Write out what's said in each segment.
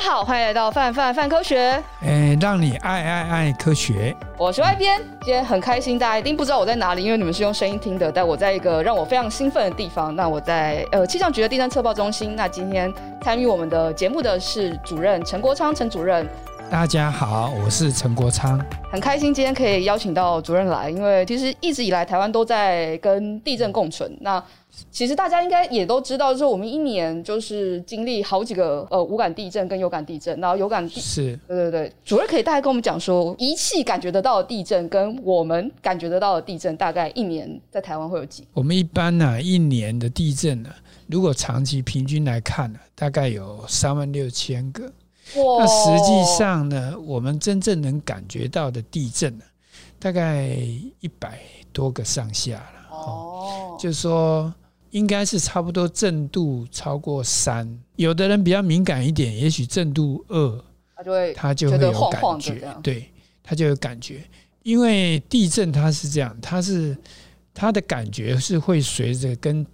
大家好，欢迎来到范范范科学。哎，让你爱爱爱科学。我是外编，今天很开心，大家一定不知道我在哪里，因为你们是用声音听的。但我在一个让我非常兴奋的地方。那我在呃气象局的地震测报中心。那今天参与我们的节目的是主任陈国昌陈主任。大家好，我是陈国昌，很开心今天可以邀请到主任来，因为其实一直以来台湾都在跟地震共存。那其实大家应该也都知道，就是我们一年就是经历好几个呃无感地震跟有感地震，然后有感地是，对对对，主任可以大概跟我们讲说，仪器感觉得到的地震跟我们感觉得到的地震，大概一年在台湾会有几？我们一般呢、啊，一年的地震呢、啊，如果长期平均来看呢、啊，大概有三万六千个。那实际上呢，我们真正能感觉到的地震呢，大概一百多个上下了。哦，就是说应该是差不多震度超过三，有的人比较敏感一点，也许震度二，他就会他就会有感觉，对，他就有感觉。因为地震它是这样，它是它的感觉是会随着跟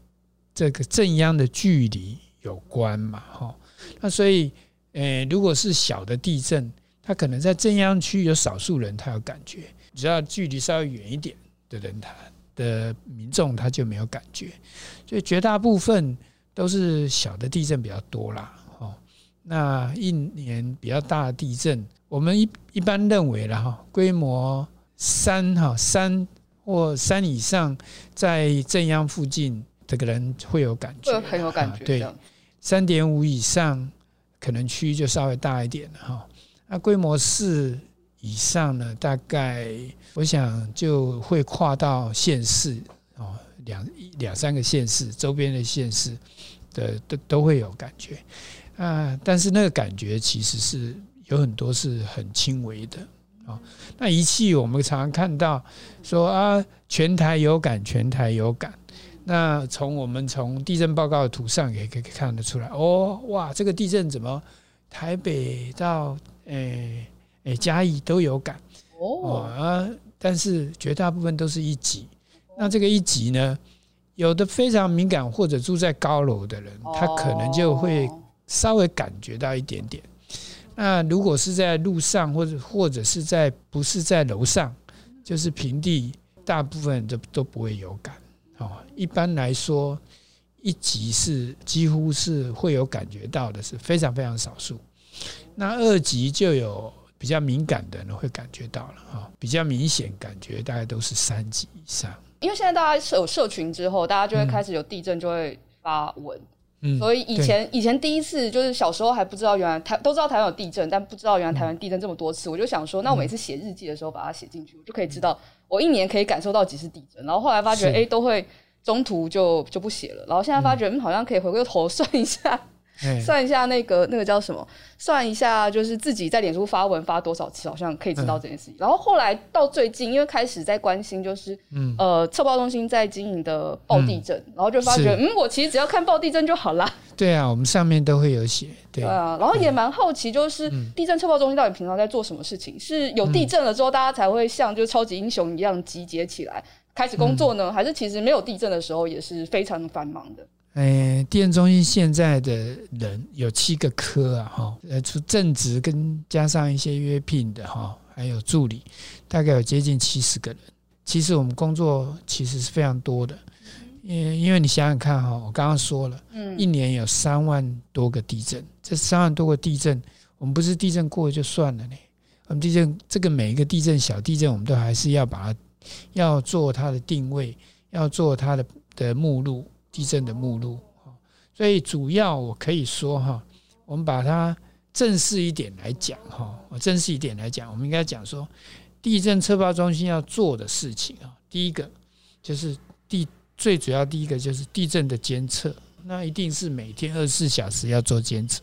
这个震央的距离有关嘛，哈，那所以。诶，如果是小的地震，它可能在震央区有少数人他有感觉，只要距离稍微远一点的人，他的民众他就没有感觉，所以绝大部分都是小的地震比较多啦。哦，那一年比较大的地震，我们一一般认为了哈，规模三哈三或三以上，在震央附近，这个人会有感觉，很有感觉。对，三点五以上。可能区域就稍微大一点哈，那规模四以上呢，大概我想就会跨到县市哦，两两三个县市周边的县市的都都会有感觉啊，但是那个感觉其实是有很多是很轻微的啊。那仪器我们常常看到说啊，全台有感，全台有感。那从我们从地震报告的图上也可以看得出来，哦，哇，这个地震怎么台北到诶诶嘉义都有感哦啊，但是绝大部分都是一级。那这个一级呢，有的非常敏感或者住在高楼的人，他可能就会稍微感觉到一点点。那如果是在路上或者或者是在不是在楼上，就是平地，大部分都都不会有感。哦，一般来说，一级是几乎是会有感觉到的，是非常非常少数。那二级就有比较敏感的人会感觉到了哈，比较明显感觉大概都是三级以上。因为现在大家有社群之后，大家就会开始有地震就会发文，嗯，所以以前以前第一次就是小时候还不知道原来台都知道台湾有地震，但不知道原来台湾地震这么多次，我就想说，那我每次写日记的时候把它写进去，我就可以知道。我一年可以感受到几次地震，然后后来发觉，哎，都会中途就就不写了，然后现在发觉，嗯，好像可以回过头算一下。算一下那个那个叫什么？算一下就是自己在脸书发文发多少次，好像可以知道这件事情。然后后来到最近，因为开始在关心，就是呃，测报中心在经营的报地震，然后就发觉，嗯，我其实只要看报地震就好啦。对啊，我们上面都会有写。对啊，然后也蛮好奇，就是地震测报中心到底平常在做什么事情？是有地震了之后，大家才会像就是超级英雄一样集结起来开始工作呢？还是其实没有地震的时候也是非常繁忙的？诶，地震中心现在的人有七个科啊，哈，呃，除正职跟加上一些约聘的哈，还有助理，大概有接近七十个人。其实我们工作其实是非常多的，因因为你想想看哈，我刚刚说了，嗯，一年有三万多个地震，这三万多个地震，我们不是地震过了就算了呢，我们地震这个每一个地震小地震，我们都还是要把它要做它的定位，要做它的的目录。地震的目录，所以主要我可以说哈，我们把它正式一点来讲哈，我正式一点来讲，我们应该讲说，地震测报中心要做的事情啊，第一个就是地最主要第一个就是地震的监测，那一定是每天二十四小时要做监测。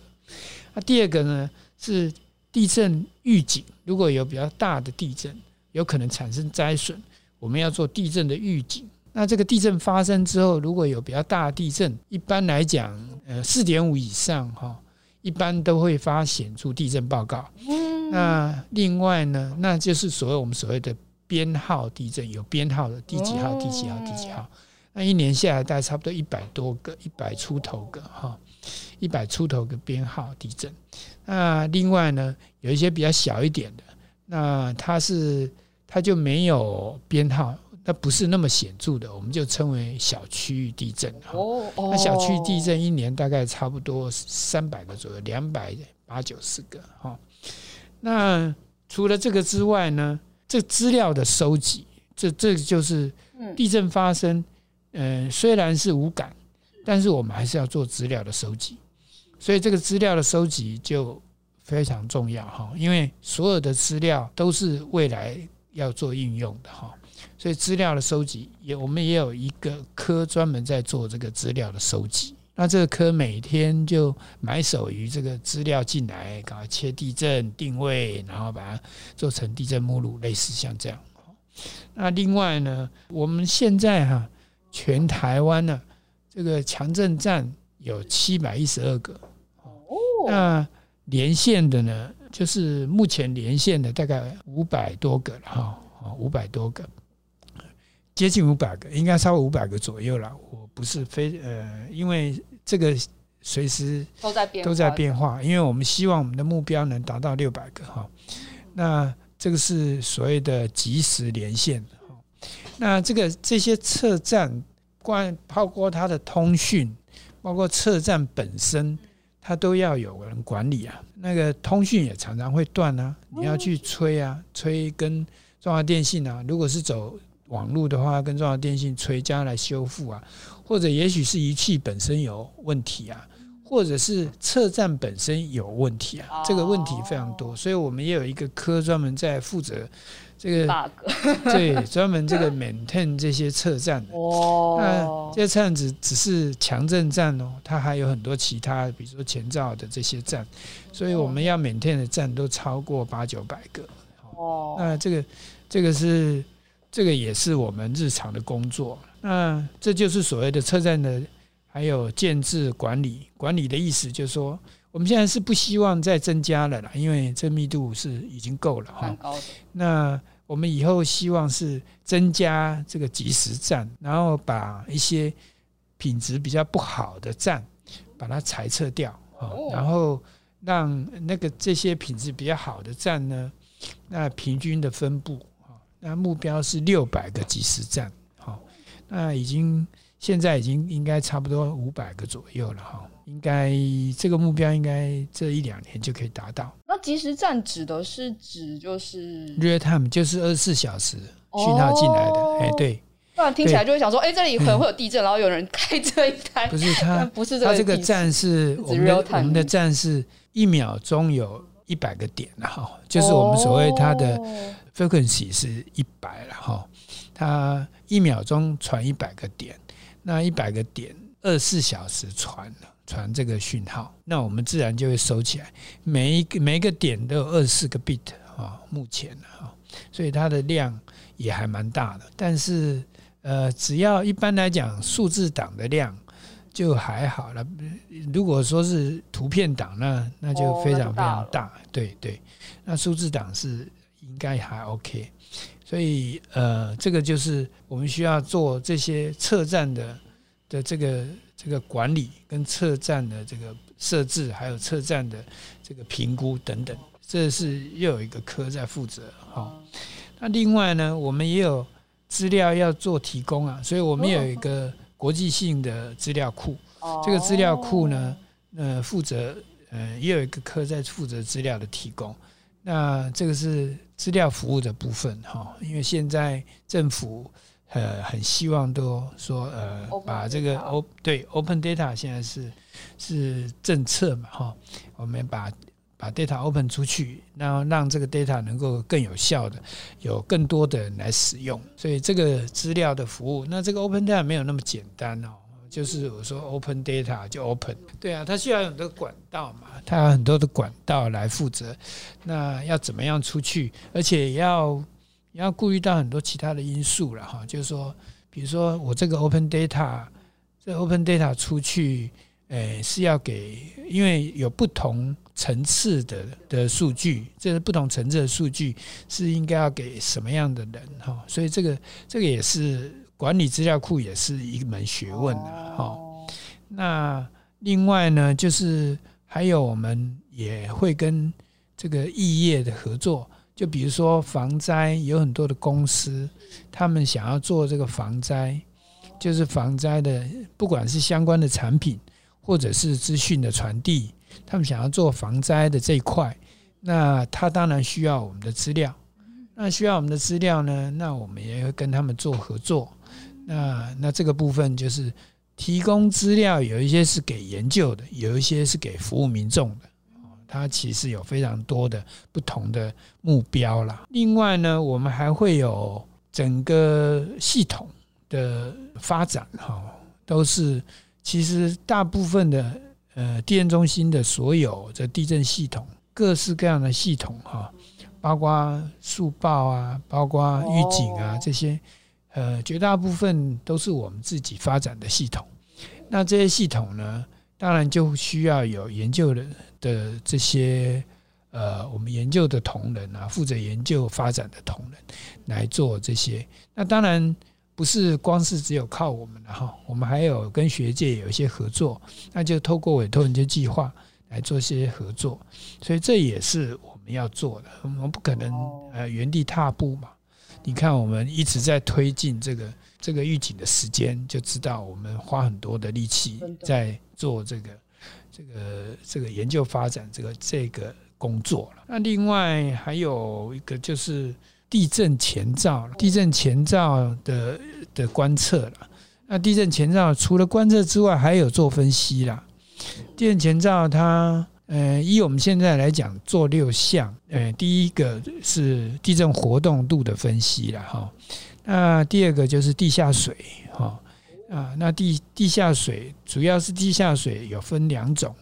那第二个呢是地震预警，如果有比较大的地震，有可能产生灾损，我们要做地震的预警。那这个地震发生之后，如果有比较大的地震，一般来讲，呃，四点五以上哈，一般都会发显著地震报告。那另外呢，那就是所谓我们所谓的编号地震，有编号的第几号、第几号、第几号。那一年下来大概差不多一百多个，一百出头个哈，一百出头个编号地震。那另外呢，有一些比较小一点的，那它是它就没有编号，那不是那么显著的，我们就称为小区域地震。哦，那小区域地震一年大概差不多三百个左右，两百八九十个。哈，那除了这个之外呢，这资料的收集，这这就是地震发生，嗯，虽然是无感，但是我们还是要做资料的收集。所以这个资料的收集就非常重要哈，因为所有的资料都是未来要做应用的哈，所以资料的收集也我们也有一个科专门在做这个资料的收集。那这个科每天就埋首于这个资料进来，赶快切地震定位，然后把它做成地震目录，类似像这样。那另外呢，我们现在哈全台湾呢这个强震站有七百一十二个。哦那连线的呢，就是目前连线的大概五百多个了哈，五百多个，接近五百个，应该超过五百个左右了。我不是非呃，因为这个随时都在变都在变化，因为我们希望我们的目标能达到六百个哈。那这个是所谓的即时连线。那这个这些测站，关包括它的通讯，包括测站本身。它都要有人管理啊，那个通讯也常常会断啊，你要去催啊，催跟中华电信啊，如果是走网络的话，跟中华电信垂加来修复啊，或者也许是仪器本身有问题啊，或者是测站本身有问题啊，这个问题非常多，所以我们也有一个科专门在负责。这个 对，专门这个 maintain 这些测站的，哦。那这些站只只是强震站哦，它还有很多其他，比如说前兆的这些站，所以我们要 maintain 的站都超过八九百个。哦，那这个这个是这个也是我们日常的工作。那这就是所谓的车站的，还有建制管理。管理的意思就是说，我们现在是不希望再增加了啦，因为这密度是已经够了哈。那我们以后希望是增加这个即时站，然后把一些品质比较不好的站把它裁撤掉，然后让那个这些品质比较好的站呢，那平均的分布，那目标是六百个即时站，好，那已经现在已经应该差不多五百个左右了哈。应该这个目标应该这一两年就可以达到。那即时站指的是指就是 real time，就是二十四小时讯号进来的。哎、哦，对，不然听起来就会想说，哎，这里可能会有地震，然后有人开这一台。不是它，不是它这个站是我们的我们的站是一秒钟有一百个点哈，就是我们所谓它的 frequency 是一百了哈，它一秒钟传一百个点，那一百个点二十四小时传了。传这个讯号，那我们自然就会收起来。每一个每一个点都有二十四个 bit 啊，目前啊，所以它的量也还蛮大的。但是呃，只要一般来讲，数字档的量就还好了。如果说是图片档，那那就非常非常大。对对，那数字档是应该还 OK。所以呃，这个就是我们需要做这些测站的的这个。这个管理跟测站的这个设置，还有测站的这个评估等等，这是又有一个科在负责。好，那另外呢，我们也有资料要做提供啊，所以我们有一个国际性的资料库。这个资料库呢，呃，负责呃，也有一个科在负责资料的提供。那这个是资料服务的部分哈，因为现在政府。呃，很希望都说呃，把这个 O 对 Open Data 现在是是政策嘛哈，我们把把 Data Open 出去，然后让这个 Data 能够更有效的有更多的人来使用，所以这个资料的服务，那这个 Open Data 没有那么简单哦，就是我说 Open Data 就 Open，对啊，它需要有很多管道嘛，它有很多的管道来负责，那要怎么样出去，而且要。也要顾虑到很多其他的因素了哈，就是说，比如说我这个 open data，这 open data 出去，诶是要给，因为有不同层次的的数据，这是不同层次的数据是应该要给什么样的人哈，所以这个这个也是管理资料库也是一门学问的哈。那另外呢，就是还有我们也会跟这个异业的合作，就比如说防灾，有很多的公司，他们想要做这个防灾，就是防灾的，不管是相关的产品或者是资讯的传递，他们想要做防灾的这一块，那他当然需要我们的资料。那需要我们的资料呢？那我们也会跟他们做合作。那那这个部分就是提供资料，有一些是给研究的，有一些是给服务民众的。它其实有非常多的不同的目标啦。另外呢，我们还会有整个系统的发展，哈，都是其实大部分的呃地震中心的所有的地震系统，各式各样的系统，哈。包括速报啊，包括预警啊，这些，呃，绝大部分都是我们自己发展的系统。那这些系统呢，当然就需要有研究的的这些，呃，我们研究的同仁啊，负责研究发展的同仁来做这些。那当然不是光是只有靠我们的哈，我们还有跟学界有一些合作，那就透过委托研究计划来做些合作。所以这也是。我们要做的，我们不可能呃原地踏步嘛。你看，我们一直在推进这个这个预警的时间，就知道我们花很多的力气在做这个这个这个研究发展这个这个工作了。那另外还有一个就是地震前兆，地震前兆的的观测了。那地震前兆除了观测之外，还有做分析啦。地震前兆它。呃，以我们现在来讲，做六项。呃，第一个是地震活动度的分析了哈。那第二个就是地下水哈啊。那地地下水主要是地下水有分两种，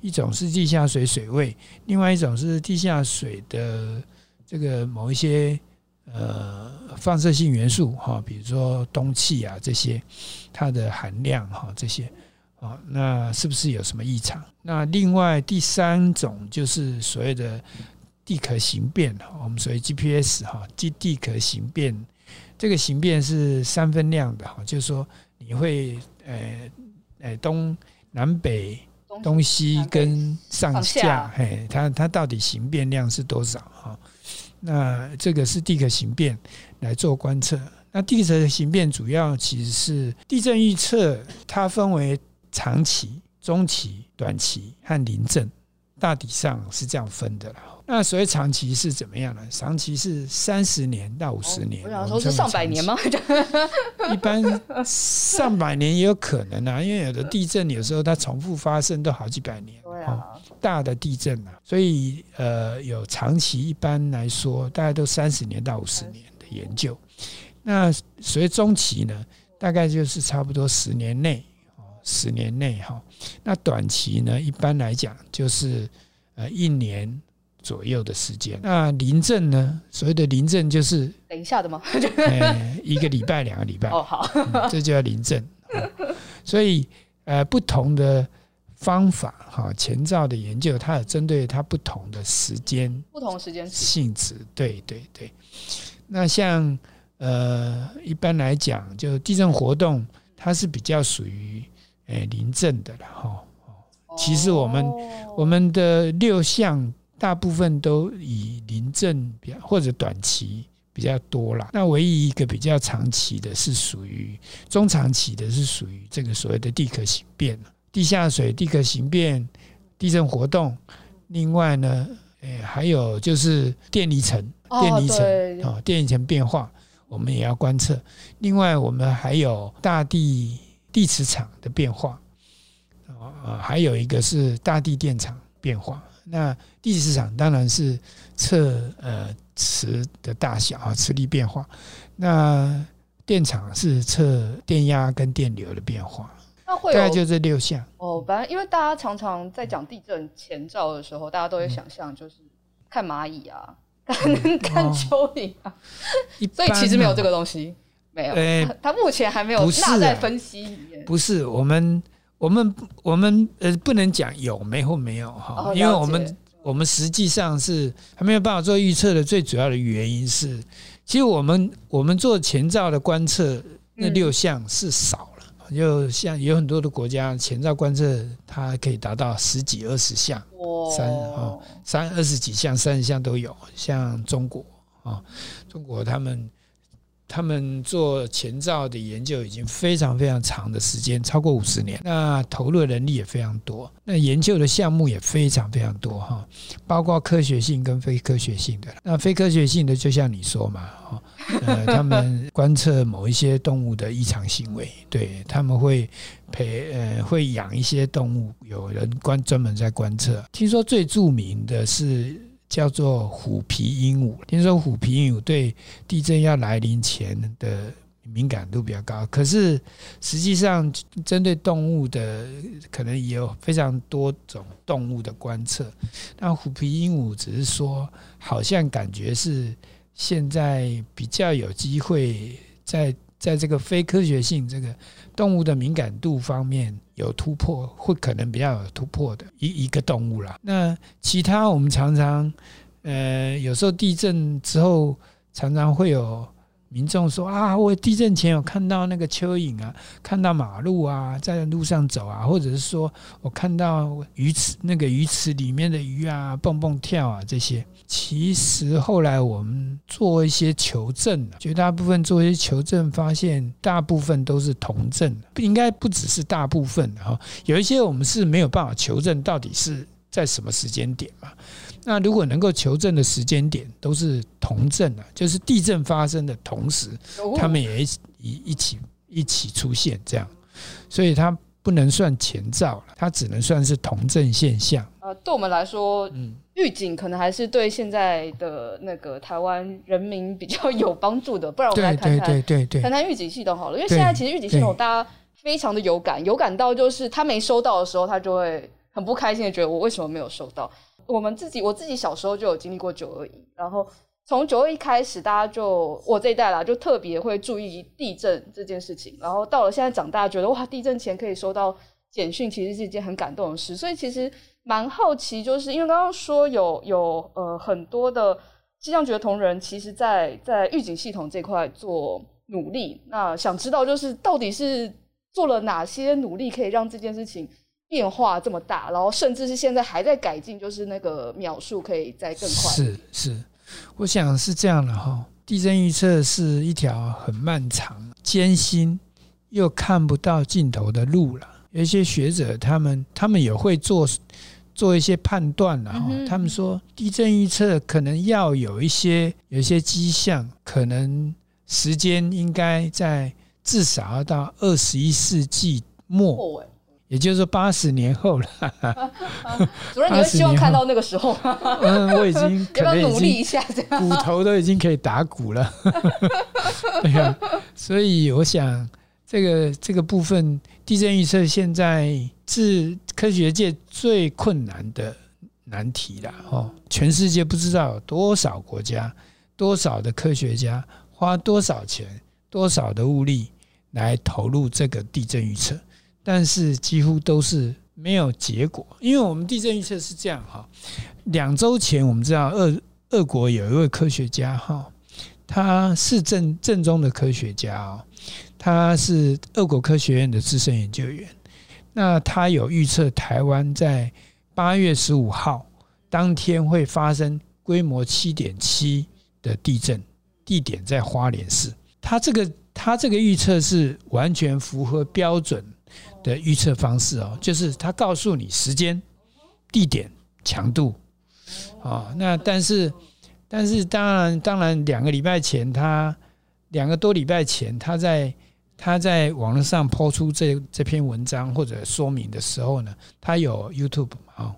一种是地下水水位，另外一种是地下水的这个某一些呃放射性元素哈，比如说氡气啊这些，它的含量哈这些。哦，那是不是有什么异常？那另外第三种就是所谓的地壳形变，我们所谓 GPS 哈，地地壳形变，这个形变是三分量的哈，就是说你会呃呃东南北东西跟上下，嘿，它它到底形变量是多少哈？那这个是地壳形变来做观测。那地壳形变主要其实是地震预测，它分为。长期、中期、短期和临震，大体上是这样分的了。那所谓长期是怎么样呢？长期是三十年到五十年。我想说是上百年吗？一般上百年也有可能啊，因为有的地震有时候它重复发生都好几百年。对啊，大的地震啊，所以呃，有长期一般来说大概都三十年到五十年的研究。那所谓中期呢，大概就是差不多十年内。十年内哈，那短期呢？一般来讲就是呃一年左右的时间。那临震呢？所谓的临震就是等一下的吗？呃，一个礼拜、两个礼拜哦，好，这就叫临震。所以呃，不同的方法哈，前兆的研究，它有针对它不同的时间、不同时间性质。对对对。那像呃，一般来讲，就地震活动，它是比较属于。诶，临震的了哈。其实我们我们的六项大部分都以临震比较或者短期比较多啦。那唯一一个比较长期的是属于中长期的，是属于这个所谓的地壳形变，地下水地壳形变、地震活动。另外呢，诶，还有就是电离层、电离层啊，电离层变化，我们也要观测。另外，我们还有大地。地磁场的变化，啊，还有一个是大地电场变化。那地磁场当然是测呃磁的大小啊，磁力变化。那电场是测电压跟电流的变化。那会大概就这六项。哦，反正因为大家常常在讲地震前兆的时候，大家都会想象就是看蚂蚁啊，看 看蚯蚓啊，所以其实没有这个东西。没有，呃，他目前还没有纳在分析里面。不是，我们我们我们呃，不能讲有没或没有哈，因为我们我们实际上是还没有办法做预测的。最主要的原因是，其实我们我们做前兆的观测那六项是少了，就像有很多的国家前兆观测，它可以达到十几二十项，三哦三二十几项、三十项都有。像中国啊，中国他们。他们做前兆的研究已经非常非常长的时间，超过五十年。那投入的人力也非常多，那研究的项目也非常非常多哈，包括科学性跟非科学性的。那非科学性的，就像你说嘛，哈呃，他们观测某一些动物的异常行为，对，他们会培呃会养一些动物，有人观专门在观测。听说最著名的是。叫做虎皮鹦鹉，听说虎皮鹦鹉对地震要来临前的敏感度比较高，可是实际上针对动物的可能也有非常多种动物的观测。那虎皮鹦鹉只是说，好像感觉是现在比较有机会在在这个非科学性这个动物的敏感度方面。有突破，会可能比较有突破的一一个动物啦。那其他我们常常，呃，有时候地震之后，常常会有。民众说啊，我地震前有看到那个蚯蚓啊，看到马路啊，在路上走啊，或者是说我看到鱼池那个鱼池里面的鱼啊蹦蹦跳啊这些。其实后来我们做一些求证，绝大部分做一些求证，发现大部分都是同振，应该不只是大部分哈，有一些我们是没有办法求证到底是在什么时间点嘛。那如果能够求证的时间点都是同振啊，就是地震发生的同时，他们也一一起一起出现这样，所以它不能算前兆了，它只能算是同症现象。呃，对我们来说，嗯，预警可能还是对现在的那个台湾人民比较有帮助的。不然我们来谈谈对对对谈谈预警系统好了，因为现在其实预警系统大家非常的有感，有感到就是他没收到的时候，他就会很不开心的觉得我为什么没有收到。我们自己，我自己小时候就有经历过九二一，然后从九二一开始，大家就我这一代啦，就特别会注意地震这件事情。然后到了现在长大，觉得哇，地震前可以收到简讯，其实是一件很感动的事。所以其实蛮好奇，就是因为刚刚说有有呃很多的气象局的同仁，其实在在预警系统这块做努力。那想知道就是到底是做了哪些努力，可以让这件事情。变化这么大，然后甚至是现在还在改进，就是那个秒数可以再更快。是是，我想是这样的哈。地震预测是一条很漫长、艰辛又看不到尽头的路了。有一些学者，他们他们也会做做一些判断了哈。他们说，地震预测可能要有一些有一些迹象，可能时间应该在至少要到二十一世纪末。也就是说，八十年后了。主任，你会希望看到那个时候吗？嗯，我已经 可能要努力一下，骨头都已经可以打鼓了。对啊，所以我想，这个这个部分地震预测现在是科学界最困难的难题了。哦，全世界不知道有多少国家、多少的科学家花多少钱、多少的物力来投入这个地震预测。但是几乎都是没有结果，因为我们地震预测是这样哈。两周前我们知道俄俄国有一位科学家哈，他是正正宗的科学家哦，他是俄国科学院的资深研究员。那他有预测台湾在八月十五号当天会发生规模七点七的地震，地点在花莲市。他这个他这个预测是完全符合标准。的预测方式哦，就是他告诉你时间、地点、强度，啊，那但是但是当然当然两个礼拜前他两个多礼拜前他在他在网络上抛出这这篇文章或者说明的时候呢，他有 YouTube 啊，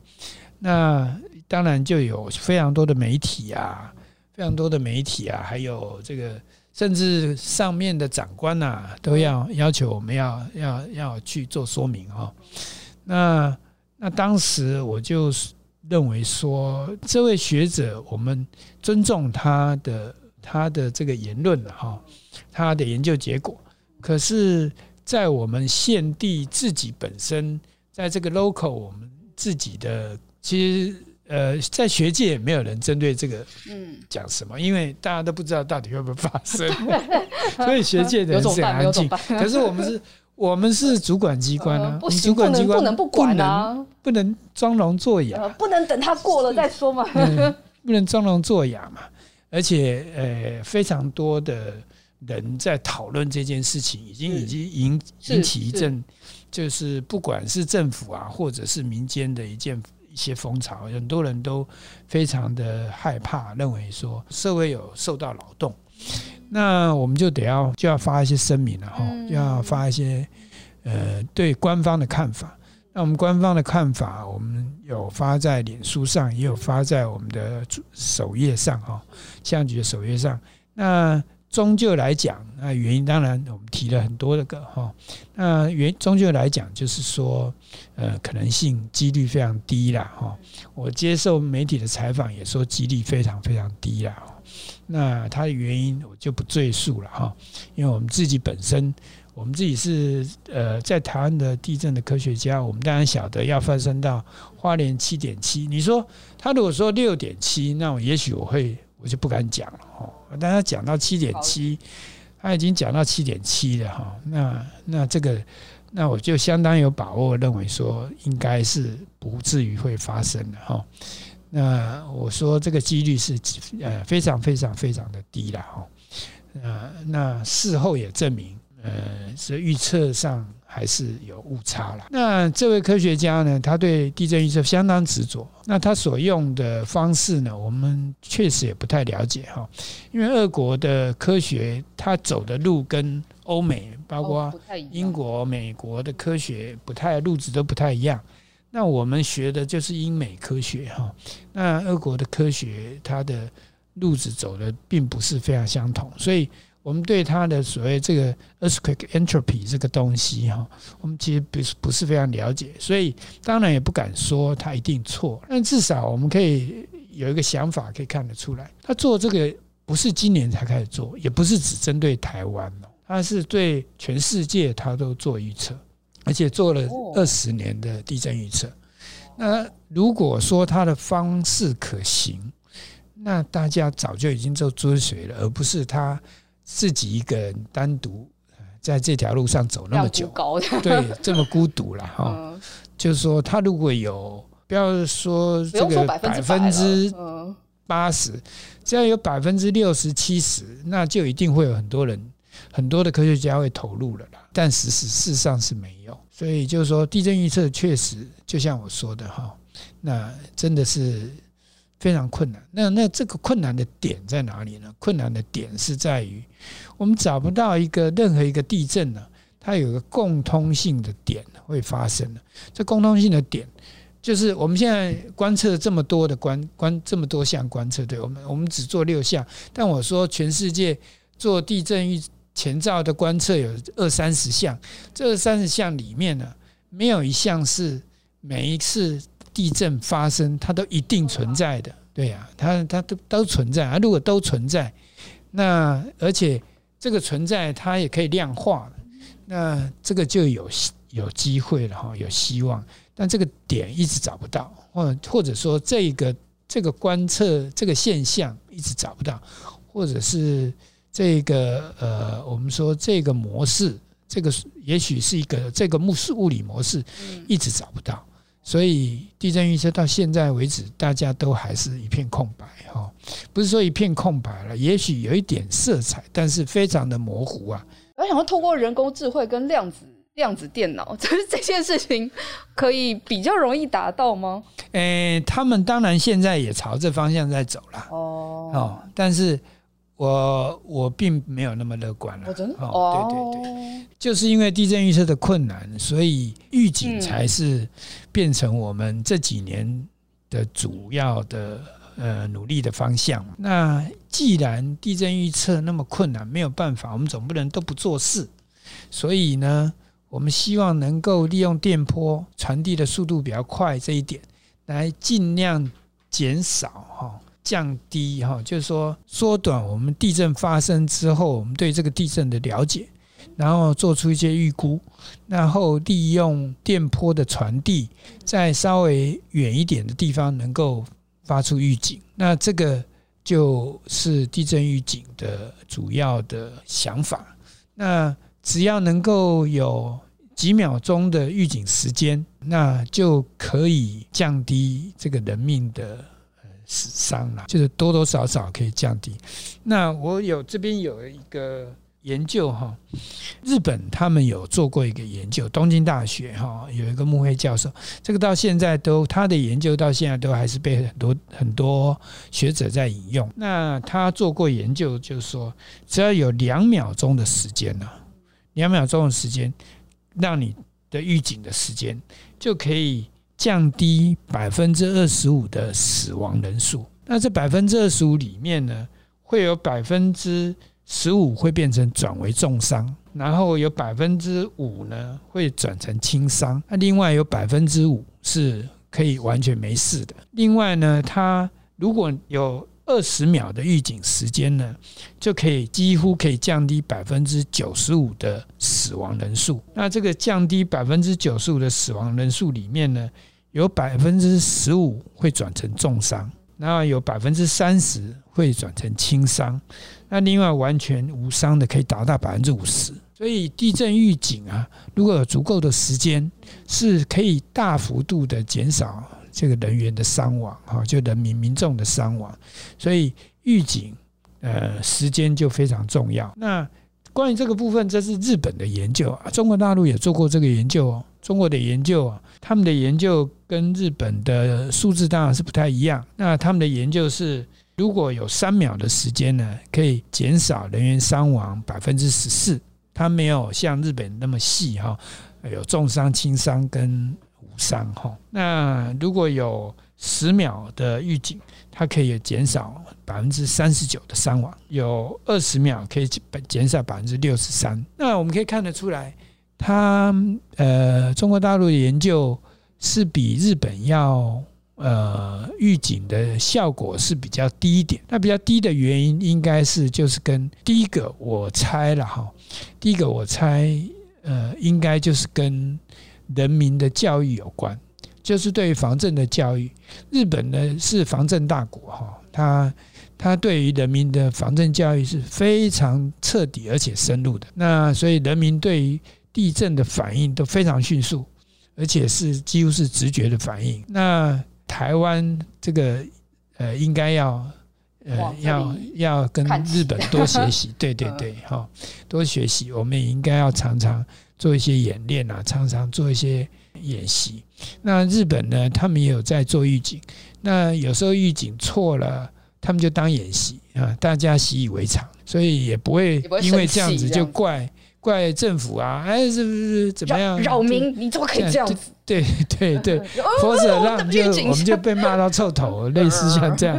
那当然就有非常多的媒体啊，非常多的媒体啊，还有这个。甚至上面的长官呐，都要要求我们要要要去做说明哈。那那当时我就认为说，这位学者，我们尊重他的他的这个言论哈，他的研究结果。可是，在我们县地自己本身，在这个 local 我们自己的其实。呃，在学界也没有人针对这个嗯。讲什么，因为大家都不知道到底会不会发生，所以学界的人是很安静。可是我们是，我们是主管机关啊，主管机关不能不管啊，不能装聋作哑，不能等他过了再说嘛，不能装聋作哑嘛。而且呃，非常多的人在讨论这件事情，已经已经引引起一阵，就是不管是政府啊，或者是民间的一件一些风潮，很多人都非常的害怕，认为说社会有受到扰动。那我们就得要就要发一些声明了哈，就要发一些呃对官方的看法。那我们官方的看法，我们有发在脸书上，也有发在我们的首页上哈，气象局的首页上。那终究来讲，那原因当然我们提了很多的个哈。那原终究来讲，就是说呃可能性几率非常低啦哈。我接受媒体的采访也说几率非常非常低啦。那它的原因我就不赘述了哈，因为我们自己本身，我们自己是呃在台湾的地震的科学家，我们当然晓得要发生到花莲七点七。你说他如果说六点七，那我也许我会我就不敢讲了哈。但他讲到七点七，他已经讲到七点七了哈。那那这个那我就相当有把握认为说应该是不至于会发生的哈。那我说这个几率是呃非常非常非常的低了哈，呃，那事后也证明，呃，是预测上还是有误差了。那这位科学家呢，他对地震预测相当执着。那他所用的方式呢，我们确实也不太了解哈，因为俄国的科学他走的路跟欧美，包括英国、美国的科学不太路子都不太一样。那我们学的就是英美科学哈，那俄国的科学它的路子走的并不是非常相同，所以我们对它的所谓这个 earthquake entropy 这个东西哈，我们其实不是不是非常了解，所以当然也不敢说它一定错，但至少我们可以有一个想法可以看得出来，他做这个不是今年才开始做，也不是只针对台湾哦，他是对全世界他都做预测。而且做了二十年的地震预测，那如果说他的方式可行，那大家早就已经就追随了，而不是他自己一个人单独在这条路上走那么久，对，这么孤独了 哈。就是说，他如果有，不要说这个百分之八十，只要有百分之六十七十，那就一定会有很多人。很多的科学家会投入了啦，但事实事实上是没有，所以就是说地震预测确实就像我说的哈，那真的是非常困难。那那这个困难的点在哪里呢？困难的点是在于我们找不到一个任何一个地震呢，它有个共通性的点会发生。这共通性的点就是我们现在观测这么多的观观这么多项观测，对我们我们只做六项，但我说全世界做地震预前兆的观测有二三十项，这二三十项里面呢，没有一项是每一次地震发生它都一定存在的，对呀，它它都都存在啊。如果都存在，那而且这个存在它也可以量化，那这个就有有机会了哈，有希望。但这个点一直找不到，或或者说这个这个观测这个现象一直找不到，或者是。这个呃，我们说这个模式，这个也许是一个这个物事物理模式，一直找不到，所以地震预测到现在为止，大家都还是一片空白哈。不是说一片空白了，也许有一点色彩，但是非常的模糊啊。我想要透过人工智慧跟量子量子电脑，就 是这件事情可以比较容易达到吗？诶，他们当然现在也朝这方向在走了哦哦，但是。我我并没有那么乐观了。哦，对对对，就是因为地震预测的困难，所以预警才是变成我们这几年的主要的呃努力的方向。那既然地震预测那么困难，没有办法，我们总不能都不做事。所以呢，我们希望能够利用电波传递的速度比较快这一点，来尽量减少哈。降低哈，就是说缩短我们地震发生之后，我们对这个地震的了解，然后做出一些预估，然后利用电波的传递，在稍微远一点的地方能够发出预警。那这个就是地震预警的主要的想法。那只要能够有几秒钟的预警时间，那就可以降低这个人命的伤了，就是多多少少可以降低。那我有这边有一个。研究哈，日本他们有做过一个研究，东京大学哈有一个木黑教授，这个到现在都他的研究到现在都还是被很多很多学者在引用。那他做过研究，就是说只要有两秒钟的时间呢，两秒钟的时间，让你的预警的时间就可以降低百分之二十五的死亡人数。那这百分之二十五里面呢，会有百分之十五会变成转为重伤，然后有百分之五呢会转成轻伤，那另外有百分之五是可以完全没事的。另外呢，它如果有二十秒的预警时间呢，就可以几乎可以降低百分之九十五的死亡人数。那这个降低百分之九十五的死亡人数里面呢，有百分之十五会转成重伤。那有百分之三十会转成轻伤，那另外完全无伤的可以达到百分之五十。所以地震预警啊，如果有足够的时间，是可以大幅度的减少这个人员的伤亡，哈，就人民民众的伤亡。所以预警，呃，时间就非常重要。那关于这个部分，这是日本的研究啊，中国大陆也做过这个研究哦。中国的研究啊，他们的研究跟日本的数字当然是不太一样。那他们的研究是，如果有三秒的时间呢，可以减少人员伤亡百分之十四。它没有像日本那么细哈，有重伤、轻伤跟无伤哈。那如果有十秒的预警，它可以减少百分之三十九的伤亡；有二十秒可以减少百分之六十三。那我们可以看得出来。他呃，中国大陆的研究是比日本要呃预警的效果是比较低一点。那比较低的原因应该是就是跟第一个我猜了哈，第一个我猜呃应该就是跟人民的教育有关，就是对于防震的教育。日本呢是防震大国哈，它它对于人民的防震教育是非常彻底而且深入的。那所以人民对于地震的反应都非常迅速，而且是几乎是直觉的反应。那台湾这个呃，应该要呃，要要跟日本多学习，对对对，哈，多学习。我们也应该要常常做一些演练啊，常常做一些演习。那日本呢，他们也有在做预警。那有时候预警错了，他们就当演习啊，大家习以为常，所以也不会因为这样子就怪。怪政府啊，哎，是不是怎么样？扰民，你怎么可以这样子？对对对，或者让就我们就被骂到臭头，类似像这样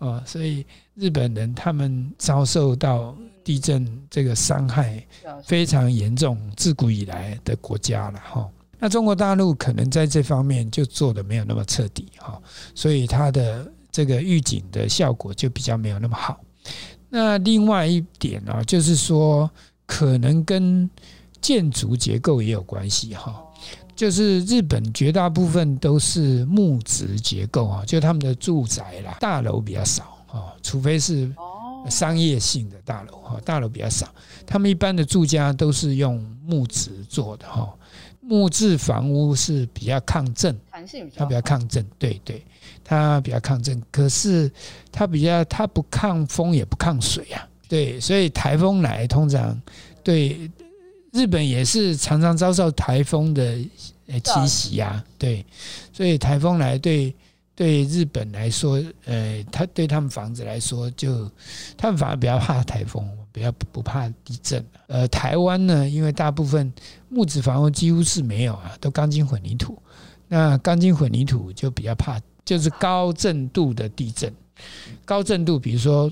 啊。所以日本人他们遭受到地震这个伤害非常严重，自古以来的国家了哈。那中国大陆可能在这方面就做的没有那么彻底哈，所以它的这个预警的效果就比较没有那么好。那另外一点呢，就是说。可能跟建筑结构也有关系哈，就是日本绝大部分都是木质结构啊，就他们的住宅啦，大楼比较少啊，除非是商业性的大楼哈，大楼比较少，他们一般的住家都是用木质做的哈，木质房屋是比较抗震，弹性它比较抗震，对对，它比较抗震，可是它比较它不抗风也不抗水啊。对，所以台风来通常对日本也是常常遭受台风的侵袭啊。对，所以台风来对对日本来说，呃，他对他们房子来说，就他们反而比较怕台风，比较不怕地震。呃，台湾呢，因为大部分木质房屋几乎是没有啊，都钢筋混凝土。那钢筋混凝土就比较怕，就是高震度的地震。高震度，比如说。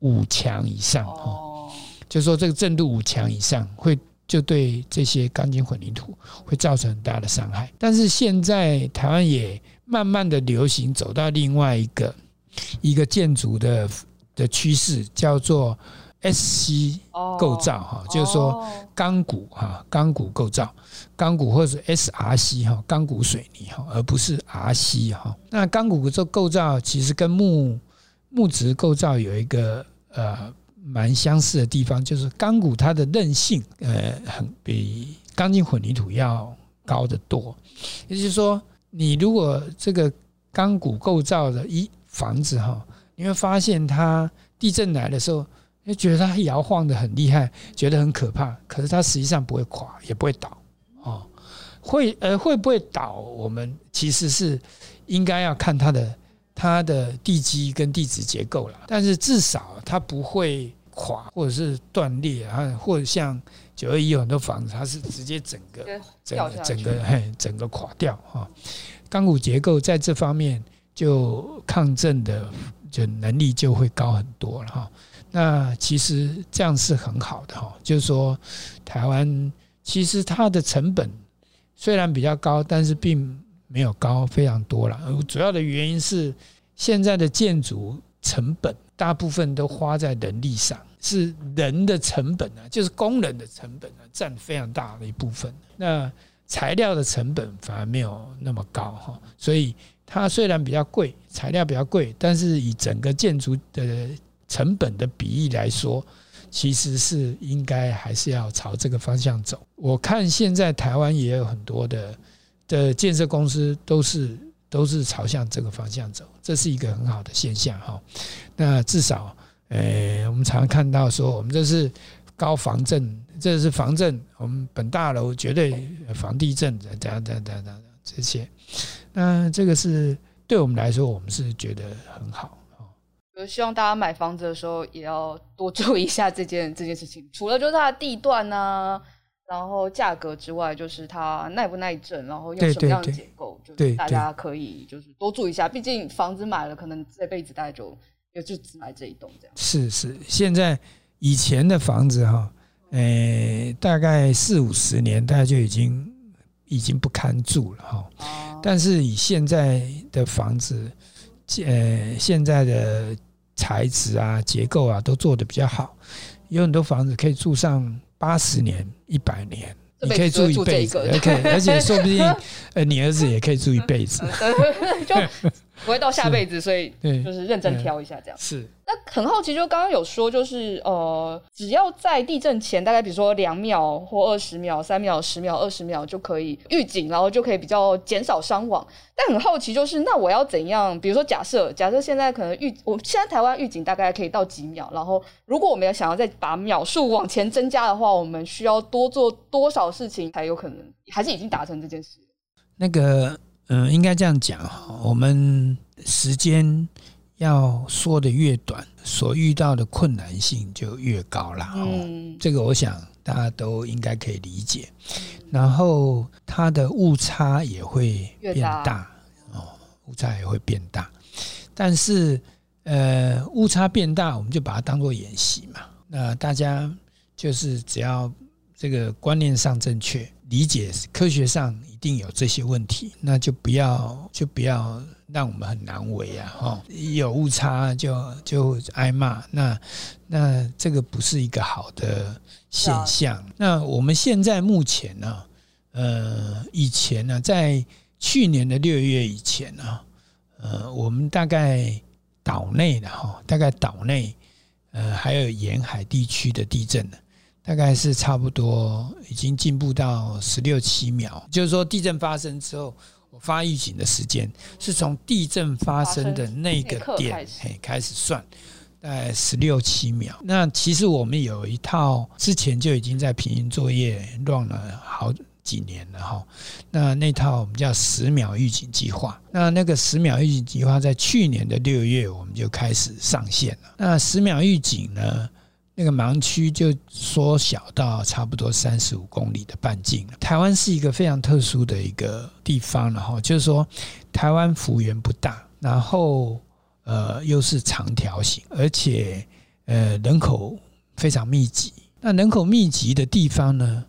五强以上哦，就说这个震度五强以上会就对这些钢筋混凝土会造成很大的伤害。但是现在台湾也慢慢的流行走到另外一个一个建筑的的趋势，叫做 SC 构造哈，就是说钢骨哈，钢骨构造，钢骨或者 SRC 哈，钢骨水泥哈，而不是 RC 哈。那钢骨这构造其实跟木木质构造有一个呃蛮相似的地方，就是钢骨它的韧性呃很比钢筋混凝土要高得多。也就是说，你如果这个钢骨构造的一房子哈，你会发现它地震来的时候，就觉得它摇晃得很厉害，觉得很可怕。可是它实际上不会垮，也不会倒哦。会呃会不会倒？我们其实是应该要看它的它的地基跟地质结构了。但是至少它不会垮，或者是断裂啊，或者像九二一有很多房子，它是直接整个整个整个嘿整个垮掉哈。钢骨结构在这方面就抗震的就能力就会高很多了哈。那其实这样是很好的哈，就是说台湾其实它的成本。虽然比较高，但是并没有高非常多了。主要的原因是现在的建筑成本大部分都花在人力上，是人的成本啊，就是工人的成本啊，占非常大的一部分。那材料的成本反而没有那么高哈，所以它虽然比较贵，材料比较贵，但是以整个建筑的成本的比例来说。其实是应该还是要朝这个方向走。我看现在台湾也有很多的的建设公司都是都是朝向这个方向走，这是一个很好的现象哈。那至少，呃，我们常常看到说，我们这是高防震，这是防震，我们本大楼绝对防地震的，等等等等这些。那这个是对我们来说，我们是觉得很好。我希望大家买房子的时候也要多注意一下这件这件事情。除了就是它的地段啊，然后价格之外，就是它耐不耐震，然后用什么样的结构，就是大家可以就是多注意一下。毕竟房子买了，可能这辈子大概就也就只买这一栋这样。是是，现在以前的房子哈，诶，大概四五十年，大家就已经已经不堪住了哈。但是以现在的房子，呃，现在的。材质啊，结构啊，都做得比较好，有很多房子可以住上八十年、一百年，你可以住一辈子，OK，而且说不定，呃，你儿子也可以住一辈子，就不会到下辈子，所以就是认真挑一下这样。是。那很好奇，就刚刚有说，就是呃，只要在地震前大概比如说两秒或二十秒、三秒、十秒、二十秒就可以预警，然后就可以比较减少伤亡。但很好奇，就是那我要怎样？比如说假设，假设现在可能预，我现在台湾预警大概可以到几秒，然后如果我们要想要再把秒数往前增加的话，我们需要多做多少事情才有可能？还是已经达成这件事？那个，嗯，应该这样讲哈，我们时间。要说的越短，所遇到的困难性就越高啦。嗯，这个我想大家都应该可以理解。然后它的误差也会变大，哦，误差也会变大。但是，呃，误差变大，我们就把它当做演习嘛。那大家就是只要这个观念上正确，理解科学上一定有这些问题，那就不要就不要。让我们很难为啊！哈，一有误差就就挨骂，那那这个不是一个好的现象。那我们现在目前呢，呃，以前呢，在去年的六月以前呢，呃，我们大概岛内的哈，大概岛内呃还有沿海地区的地震呢，大概是差不多已经进步到十六七秒，就是说地震发生之后。我发预警的时间是从地震发生的那个点嘿开始算，大概十六七秒。那其实我们有一套之前就已经在平行作业乱了好几年了哈。那那套我们叫十秒预警计划。那那个十秒预警计划在去年的六月我们就开始上线了。那十秒预警呢？那个盲区就缩小到差不多三十五公里的半径了。台湾是一个非常特殊的一个地方了哈，就是说台湾幅员不大，然后呃又是长条形，而且呃人口非常密集。那人口密集的地方呢，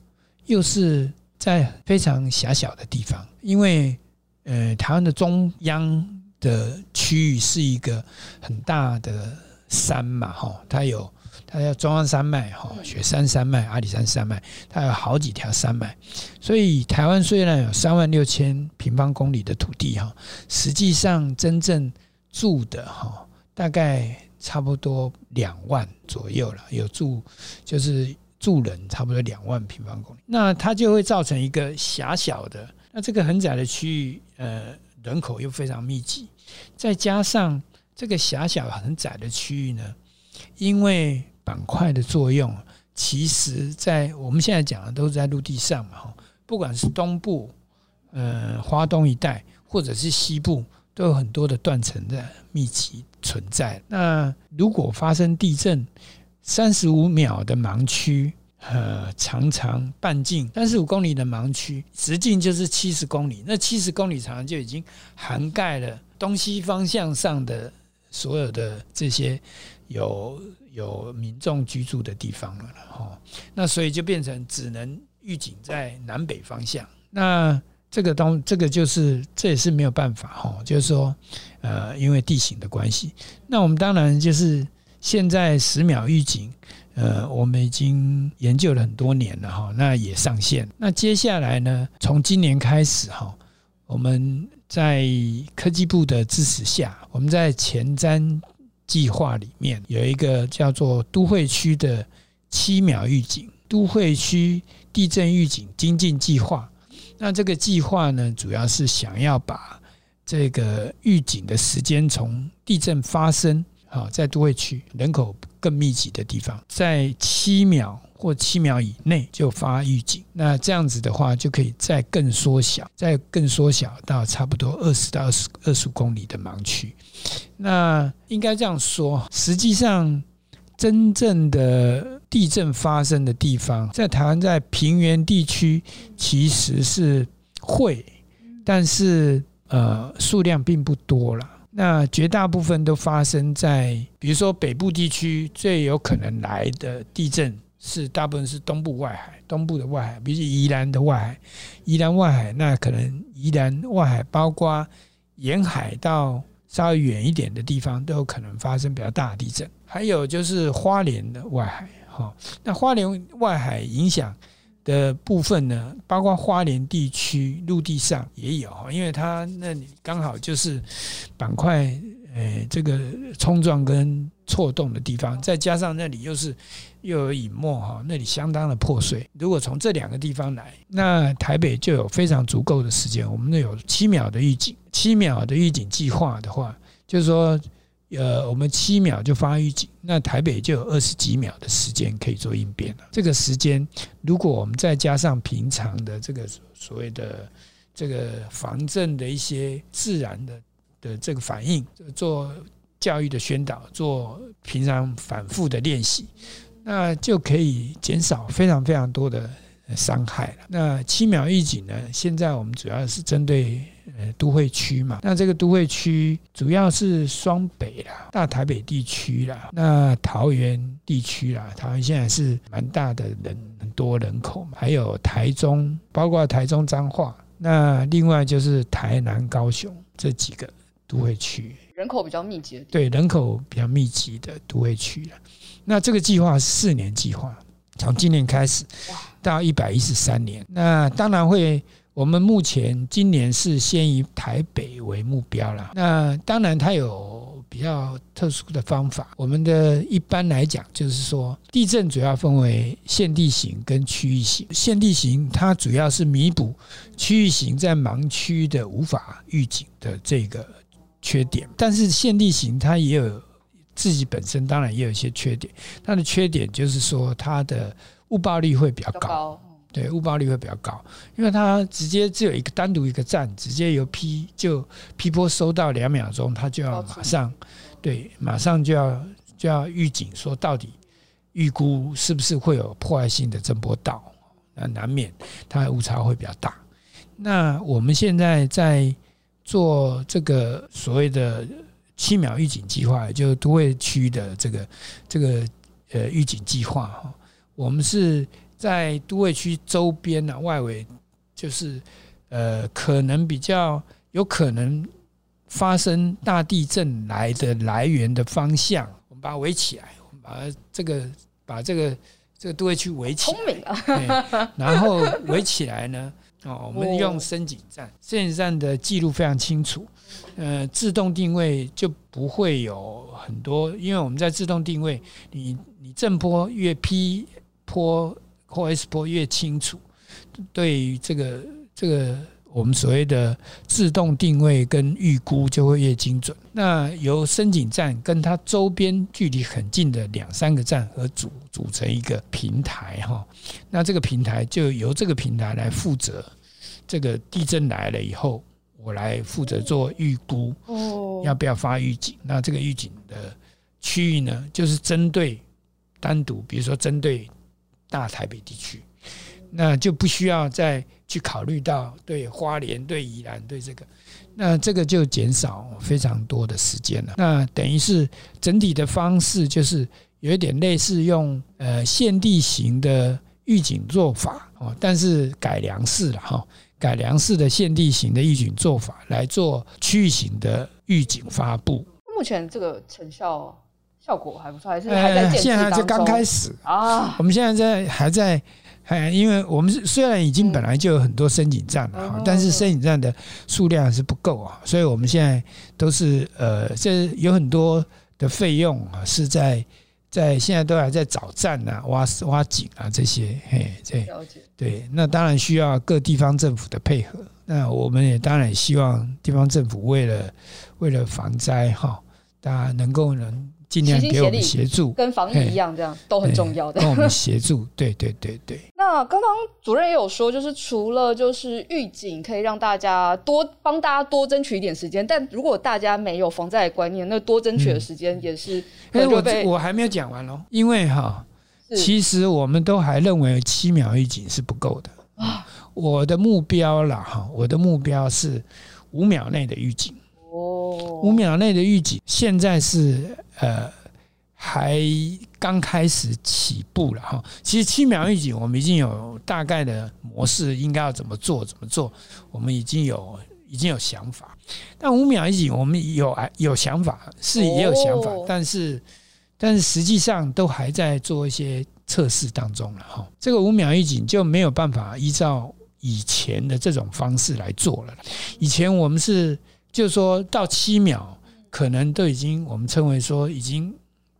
又是在非常狭小的地方，因为呃台湾的中央的区域是一个很大的山嘛哈，它有。它叫中央山脉哈，雪山山脉、阿里山山脉，它有好几条山脉，所以台湾虽然有三万六千平方公里的土地哈，实际上真正住的哈，大概差不多两万左右了，有住就是住人差不多两万平方公里，那它就会造成一个狭小的，那这个很窄的区域，呃，人口又非常密集，再加上这个狭小很窄的区域呢，因为板块的作用，其实在我们现在讲的都是在陆地上嘛，不管是东部，呃，花东一带，或者是西部，都有很多的断层的密集存在。那如果发生地震，三十五秒的盲区，呃，常常半径三十五公里的盲区，直径就是七十公里。那七十公里长就已经涵盖了东西方向上的所有的这些有有民众居住的地方了。哈，那所以就变成只能预警在南北方向。那这个东这个就是这也是没有办法哈，就是说，呃，因为地形的关系。那我们当然就是。现在十秒预警，呃，我们已经研究了很多年了哈，那也上线。那接下来呢，从今年开始哈，我们在科技部的支持下，我们在前瞻计划里面有一个叫做都会区的七秒预警都会区地震预警精进计划。那这个计划呢，主要是想要把这个预警的时间从地震发生。啊，在都会区人口更密集的地方，在七秒或七秒以内就发预警。那这样子的话，就可以再更缩小，再更缩小到差不多二十到二十二十公里的盲区。那应该这样说，实际上真正的地震发生的地方，在台湾在平原地区其实是会，但是呃数量并不多了。那绝大部分都发生在，比如说北部地区最有可能来的地震是大部分是东部外海，东部的外海，比如宜兰的外海，宜兰外海，那可能宜兰外海包括沿海到稍微远一点的地方都有可能发生比较大的地震，还有就是花莲的外海，哈，那花莲外海影响。的部分呢，包括花莲地区陆地上也有，因为它那里刚好就是板块，诶，这个冲撞跟错动的地方，再加上那里又是又有隐没哈，那里相当的破碎。如果从这两个地方来，那台北就有非常足够的时间，我们那有七秒的预警，七秒的预警计划的话，就是说。呃，我们七秒就发预警，那台北就有二十几秒的时间可以做应变了。这个时间，如果我们再加上平常的这个所谓的这个防震的一些自然的的这个反应，做教育的宣导，做平常反复的练习，那就可以减少非常非常多的伤害了。那七秒预警呢？现在我们主要是针对。呃，都会区嘛，那这个都会区主要是双北啦，大台北地区啦，那桃园地区啦，桃园现在是蛮大的人，很多人口嘛，还有台中，包括台中彰化，那另外就是台南高雄这几个都会区，人口比较密集的，对，人口比较密集的都会区了。那这个计划是四年计划，从今年开始到一百一十三年，那当然会。我们目前今年是先以台北为目标了。那当然，它有比较特殊的方法。我们的一般来讲，就是说，地震主要分为限地型跟区域型。限地型它主要是弥补区域型在盲区的无法预警的这个缺点。但是现地型它也有自己本身当然也有一些缺点。它的缺点就是说，它的误报率会比较高。对，误报率会比较高，因为它直接只有一个单独一个站，直接由 P 就 P 波收到两秒钟，它就要马上，对，马上就要就要预警说到底预估是不是会有破坏性的震波到，那难免它的误差会比较大。那我们现在在做这个所谓的七秒预警计划，就是都会区的这个这个呃预警计划哈，我们是。在都会区周边呢，外围就是呃，可能比较有可能发生大地震来的来源的方向，我们把它围起来，我们把这个把这个这个都会区围起来，聪明啊！然后围起来呢，哦，我们用深井站，深井站的记录非常清楚，呃，自动定位就不会有很多，因为我们在自动定位，你你正坡越 P。坡或 S 坡越清楚，对于这个这个我们所谓的自动定位跟预估就会越精准。那由深井站跟它周边距离很近的两三个站而组组成一个平台哈，那这个平台就由这个平台来负责，这个地震来了以后，我来负责做预估，哦要不要发预警？那这个预警的区域呢，就是针对单独，比如说针对大台北地区，那就不需要再去考虑到对花莲、对宜兰、对这个，那这个就减少非常多的时间了。那等于是整体的方式，就是有一点类似用呃现地型的预警做法哦，但是改良式了哈。改良式的现地型的预警做法来做区域型的预警发布。目前这个成效效果还不错，还是还在现在就刚开始啊。我们现在在还在还，因为我们虽然已经本来就有很多深井站了哈，但是深井站的数量还是不够啊，所以我们现在都是呃，这有很多的费用啊是在。在现在都还在找站啊、挖挖井啊这些，嘿，对，对，那当然需要各地方政府的配合。那我们也当然也希望地方政府为了为了防灾哈，大家能够能。尽量给我们协助，跟防疫一样，这样都很重要的。跟我们协助，对对对对。那刚刚主任也有说，就是除了就是预警可以让大家多帮大家多争取一点时间，但如果大家没有防灾的观念，那多争取的时间也是。哎，我我还没有讲完哦，因为哈，其实我们都还认为七秒预警是不够的啊。我的目标啦哈，我的目标是五秒内的预警。哦，五秒内的预警，现在是呃还刚开始起步了哈。其实七秒预警，我们已经有大概的模式，应该要怎么做怎么做，我们已经有已经有想法。但五秒预警，我们有有想法，是也有想法，但是但是实际上都还在做一些测试当中了哈。这个五秒预警就没有办法依照以前的这种方式来做了。以前我们是。就是说到七秒，可能都已经我们称为说已经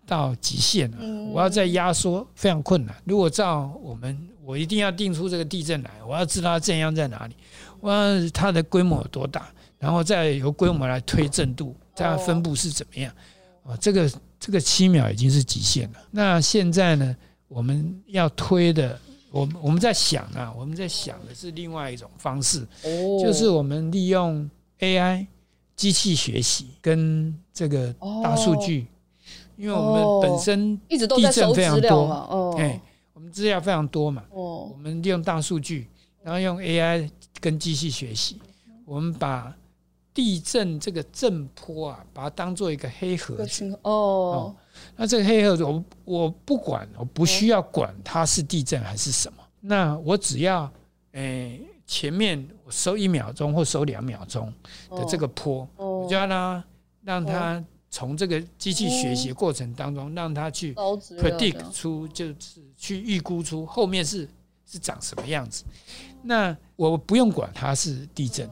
到极限了。我要再压缩非常困难。如果照我们，我一定要定出这个地震来，我要知道它震央在哪里，我要它的规模有多大，然后再由规模来推震度，它分布是怎么样。啊，这个这个七秒已经是极限了。那现在呢，我们要推的，我们我们在想啊，我们在想的是另外一种方式，就是我们利用 AI。机器学习跟这个大数据，因为我们本身地震非常多，哎，我们资料非常多嘛，我们利用大数据，然后用 AI 跟机器学习，我们把地震这个震波啊，把它当做一个黑盒子。哦，那这个黑盒子，我我不管，我不需要管它是地震还是什么，那我只要哎。前面我收一秒钟或收两秒钟的这个坡，我就让它让它从这个机器学习过程当中，让它去 predict 出，就是去预估出后面是是长什么样子。那我不用管它是地震，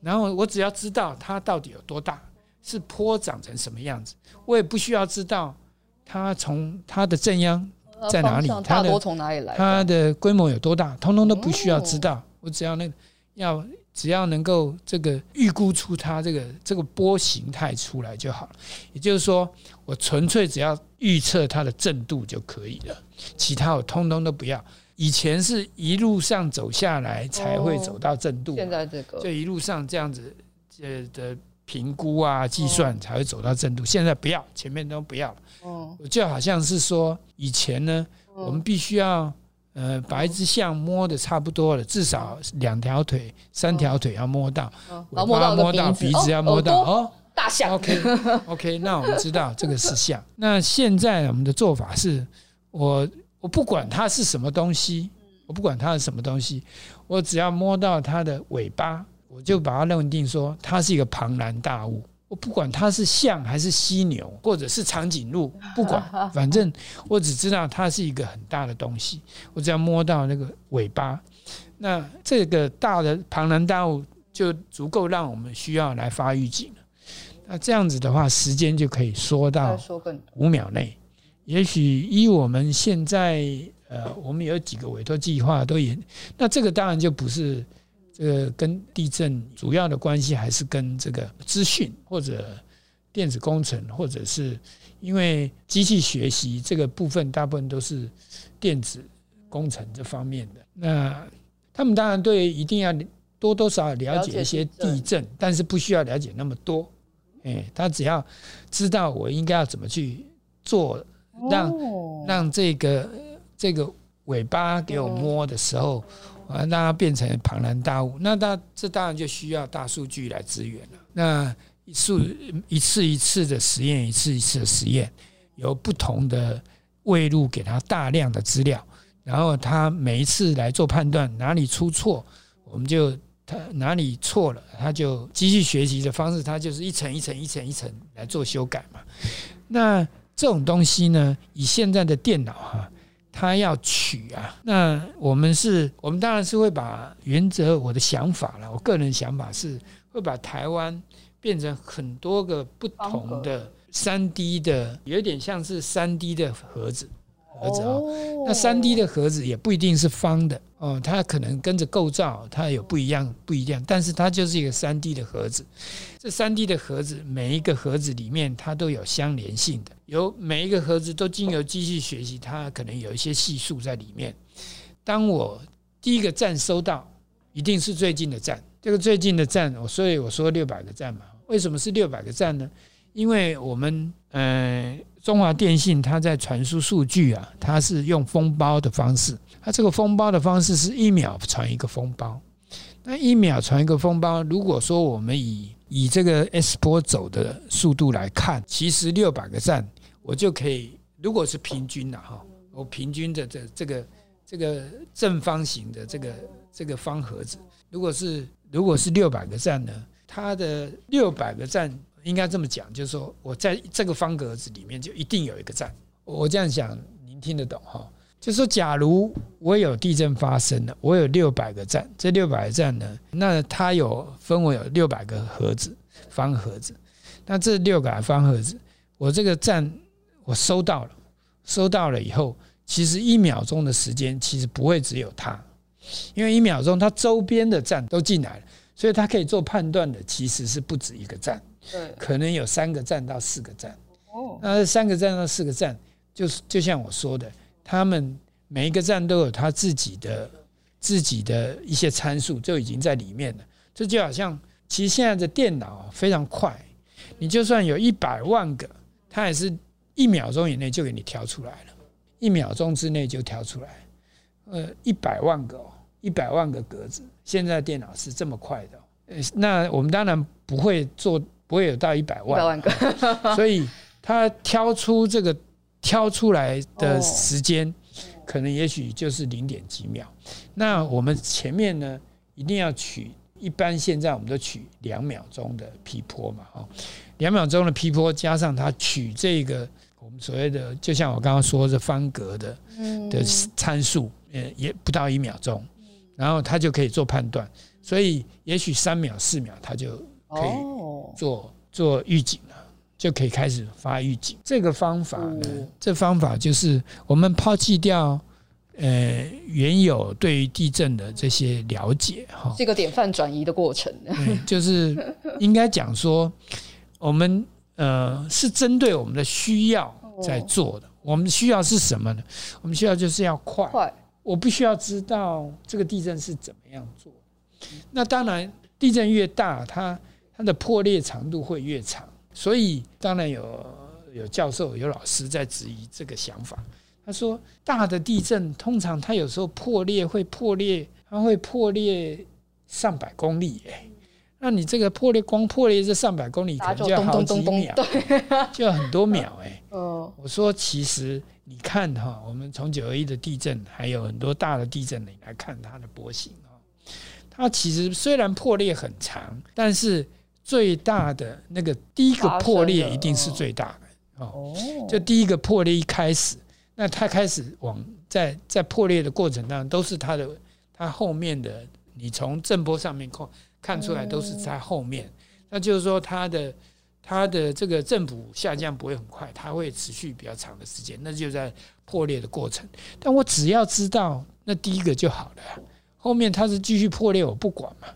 然后我只要知道它到底有多大，是坡长成什么样子，我也不需要知道它从它的正央在哪里，它的它的规模有多大，通通都不需要知道。我只要那个要只要能够这个预估出它这个这个波形态出来就好了，也就是说，我纯粹只要预测它的震度就可以了，其他我通通都不要。以前是一路上走下来才会走到震度，现在这个就一路上这样子呃的评估啊计算才会走到震度，现在不要，前面都不要了。哦，就好像是说以前呢，我们必须要。呃，把一只象摸的差不多了，至少两条腿、三条腿要摸到，尾巴摸到，鼻子要摸到哦。大象。OK，OK，那我们知道这个是象。那现在我们的做法是，我我不管它是什么东西，我不管它是什么东西，我只要摸到它的尾巴，我就把它认定说它是一个庞然大物。我不管它是象还是犀牛，或者是长颈鹿，不管，反正我只知道它是一个很大的东西。我只要摸到那个尾巴，那这个大的庞然大物就足够让我们需要来发预警了。那这样子的话，时间就可以缩到五秒内。也许依我们现在呃，我们有几个委托计划都也，那这个当然就不是这个跟地震主要的关系，还是跟这个资讯或者电子工程，或者是因为机器学习这个部分，大部分都是电子工程这方面的。那他们当然对一定要多多少少了解一些地震，但是不需要了解那么多。哎，他只要知道我应该要怎么去做，让让这个。这个尾巴给我摸的时候，啊，让它变成庞然大物，那它这当然就需要大数据来支援了。那一次一次一次的实验，一次一次的实验，有不同的位路给他大量的资料，然后他每一次来做判断，哪里出错，我们就他哪里错了，他就机器学习的方式，他就是一层一层一层一层来做修改嘛。那这种东西呢，以现在的电脑哈。他要取啊，那我们是，我们当然是会把原则，我的想法了，我个人想法是会把台湾变成很多个不同的三 D 的，有点像是三 D 的盒子。盒子哦，那三 D 的盒子也不一定是方的哦，它可能跟着构造它有不一样不一样，但是它就是一个三 D 的盒子。这三 D 的盒子每一个盒子里面它都有相连性的，有每一个盒子都经由机器学习，它可能有一些系数在里面。当我第一个站收到，一定是最近的站，这个最近的站，我所以我说六百个站嘛，为什么是六百个站呢？因为我们呃。中华电信它在传输数据啊，它是用封包的方式。它这个封包的方式是一秒传一个封包。那一秒传一个封包，如果说我们以以这个 S 波走的速度来看，其实六百个站我就可以，如果是平均的哈，我平均的这这个这个正方形的这个这个方盒子，如果是如果是六百个站呢，它的六百个站。应该这么讲，就是说我在这个方格子里面就一定有一个站。我这样想，您听得懂哈？就是说，假如我有地震发生了，我有六百个站，这六百个站呢，那它有分为有六百个盒子，方盒子。那这六个方盒子，我这个站我收到了，收到了以后，其实一秒钟的时间其实不会只有它，因为一秒钟它周边的站都进来了，所以它可以做判断的其实是不止一个站。对，可能有三个站到四个站。哦，那三个站到四个站，就是就像我说的，他们每一个站都有他自己的自己的一些参数，就已经在里面了。这就好像，其实现在的电脑非常快，你就算有一百万个，它也是一秒钟以内就给你调出来了，一秒钟之内就调出来。呃，一百万个，一百万个格子，现在电脑是这么快的。呃，那我们当然不会做。不会有到一百万，万个，所以他挑出这个挑出来的时间，可能也许就是零点几秒。那我们前面呢，一定要取，一般现在我们都取两秒钟的 P 波嘛，哈，两秒钟的 P 波加上他取这个我们所谓的，就像我刚刚说的方格的的参数，呃，也不到一秒钟，然后他就可以做判断。所以也许三秒、四秒，他就可以。做做预警了，就可以开始发预警。这个方法呢，这方法就是我们抛弃掉呃原有对于地震的这些了解哈，这个典范转移的过程。就是应该讲说，我们呃是针对我们的需要在做的。我们需要是什么呢？我们需要就是要快，快。我不需要知道这个地震是怎么样做。那当然，地震越大，它它的破裂长度会越长，所以当然有有教授有老师在质疑这个想法。他说，大的地震通常它有时候破裂会破裂，它会破裂上百公里哎，那你这个破裂光破裂这上百公里，可能就要好几秒，就要很多秒哎。我说其实你看哈，我们从九二一的地震，还有很多大的地震，你来看它的波形啊，它其实虽然破裂很长，但是最大的那个第一个破裂一定是最大的哦，就第一个破裂一开始，那它开始往在在破裂的过程当中，都是它的它后面的，你从震波上面看看出来都是在后面，那就是说它的它的这个振幅下降不会很快，它会持续比较长的时间，那就在破裂的过程。但我只要知道那第一个就好了，后面它是继续破裂我不管嘛，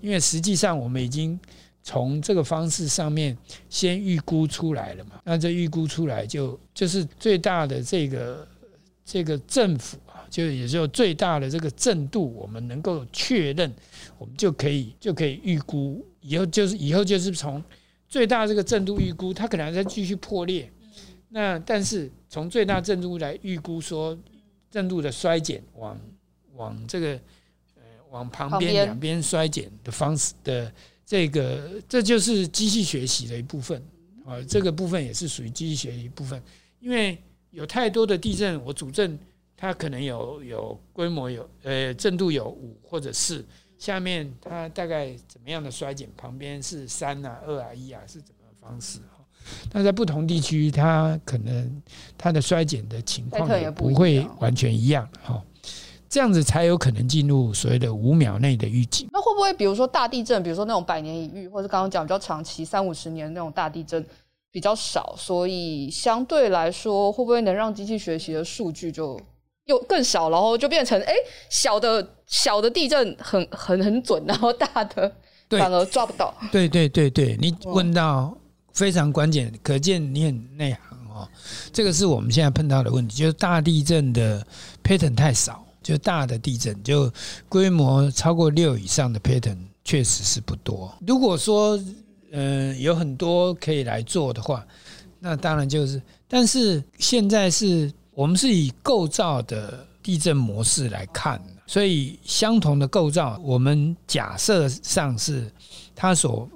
因为实际上我们已经从这个方式上面先预估出来了嘛，那这预估出来就就是最大的这个这个政府啊，就也就最大的这个震度，我们能够确认，我们就可以就可以预估以后就是以后就是从。最大这个震度预估，它可能还在继续破裂。那但是从最大震度来预估，说震度的衰减往往这个呃往旁边两边衰减的方式的这个，这就是机器学习的一部分啊。这个部分也是属于机器学习一部分，因为有太多的地震，我主震它可能有有规模有呃震度有五或者四。下面它大概怎么样的衰减？旁边是三啊、二啊、一啊，是怎么方式？哈，那在不同地区，它可能它的衰减的情况也不会完全一样。哈，这样子才有可能进入所谓的五秒内的预警。那会不会，比如说大地震，比如说那种百年一遇，或者刚刚讲比较长期三五十年那种大地震比较少，所以相对来说，会不会能让机器学习的数据就？又更少，然后就变成哎，小的小的地震很很很准，然后大的反而抓不到。对对对对，你问到非常关键，可见你很内行哦。这个是我们现在碰到的问题，就是大地震的 pattern 太少，就大的地震就规模超过六以上的 pattern 确实是不多。如果说嗯、呃、有很多可以来做的话，那当然就是，但是现在是。我们是以构造的地震模式来看，所以相同的构造，我们假设上是它所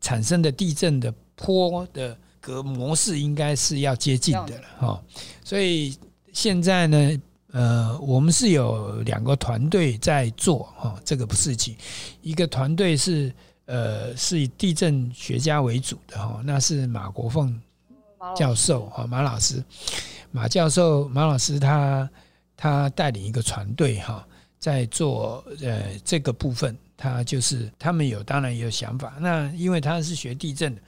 产生的地震的坡的格模式应该是要接近的了哈。所以现在呢，呃，我们是有两个团队在做哈这个事情，一个团队是呃是以地震学家为主的哈，那是马国凤教授啊马老师。马教授、马老师他他带领一个团队哈，在做呃这个部分，他就是他们有当然也有想法。那因为他是学地震的，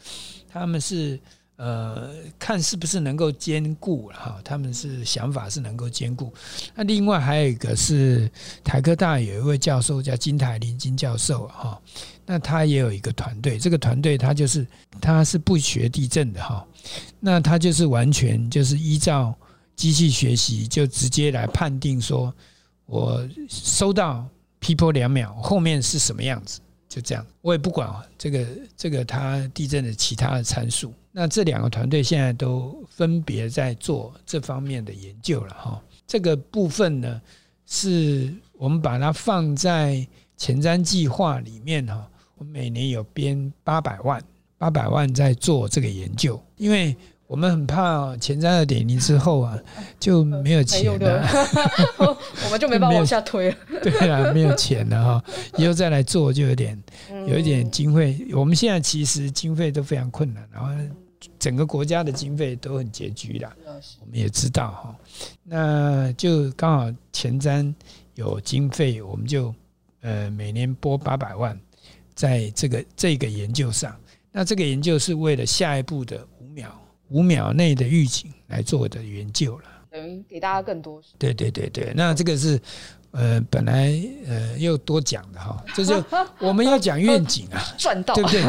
他们是呃看是不是能够兼顾哈，他们是想法是能够兼顾。那另外还有一个是台科大有一位教授叫金台林金教授哈，那他也有一个团队，这个团队他就是他是不学地震的哈。那他就是完全就是依照机器学习，就直接来判定说，我收到 P 波两秒后面是什么样子，就这样，我也不管这个这个它地震的其他的参数。那这两个团队现在都分别在做这方面的研究了哈。这个部分呢，是我们把它放在前瞻计划里面哈。我每年有编八百万。八百万在做这个研究，因为我们很怕前瞻二点零之后啊 就没有钱了，我们就没办法往下推了。对啊，没有钱了哈，以后再来做就有点有一点经费。我们现在其实经费都非常困难，然后整个国家的经费都很拮据啦。我们也知道哈，那就刚好前瞻有经费，我们就呃每年拨八百万在这个这个研究上。那这个研究是为了下一步的五秒五秒内的预警来做的研究了，等于给大家更多。对对对对，那这个是呃本来呃又多讲的哈，这就 我们要讲愿景啊，赚到对不对？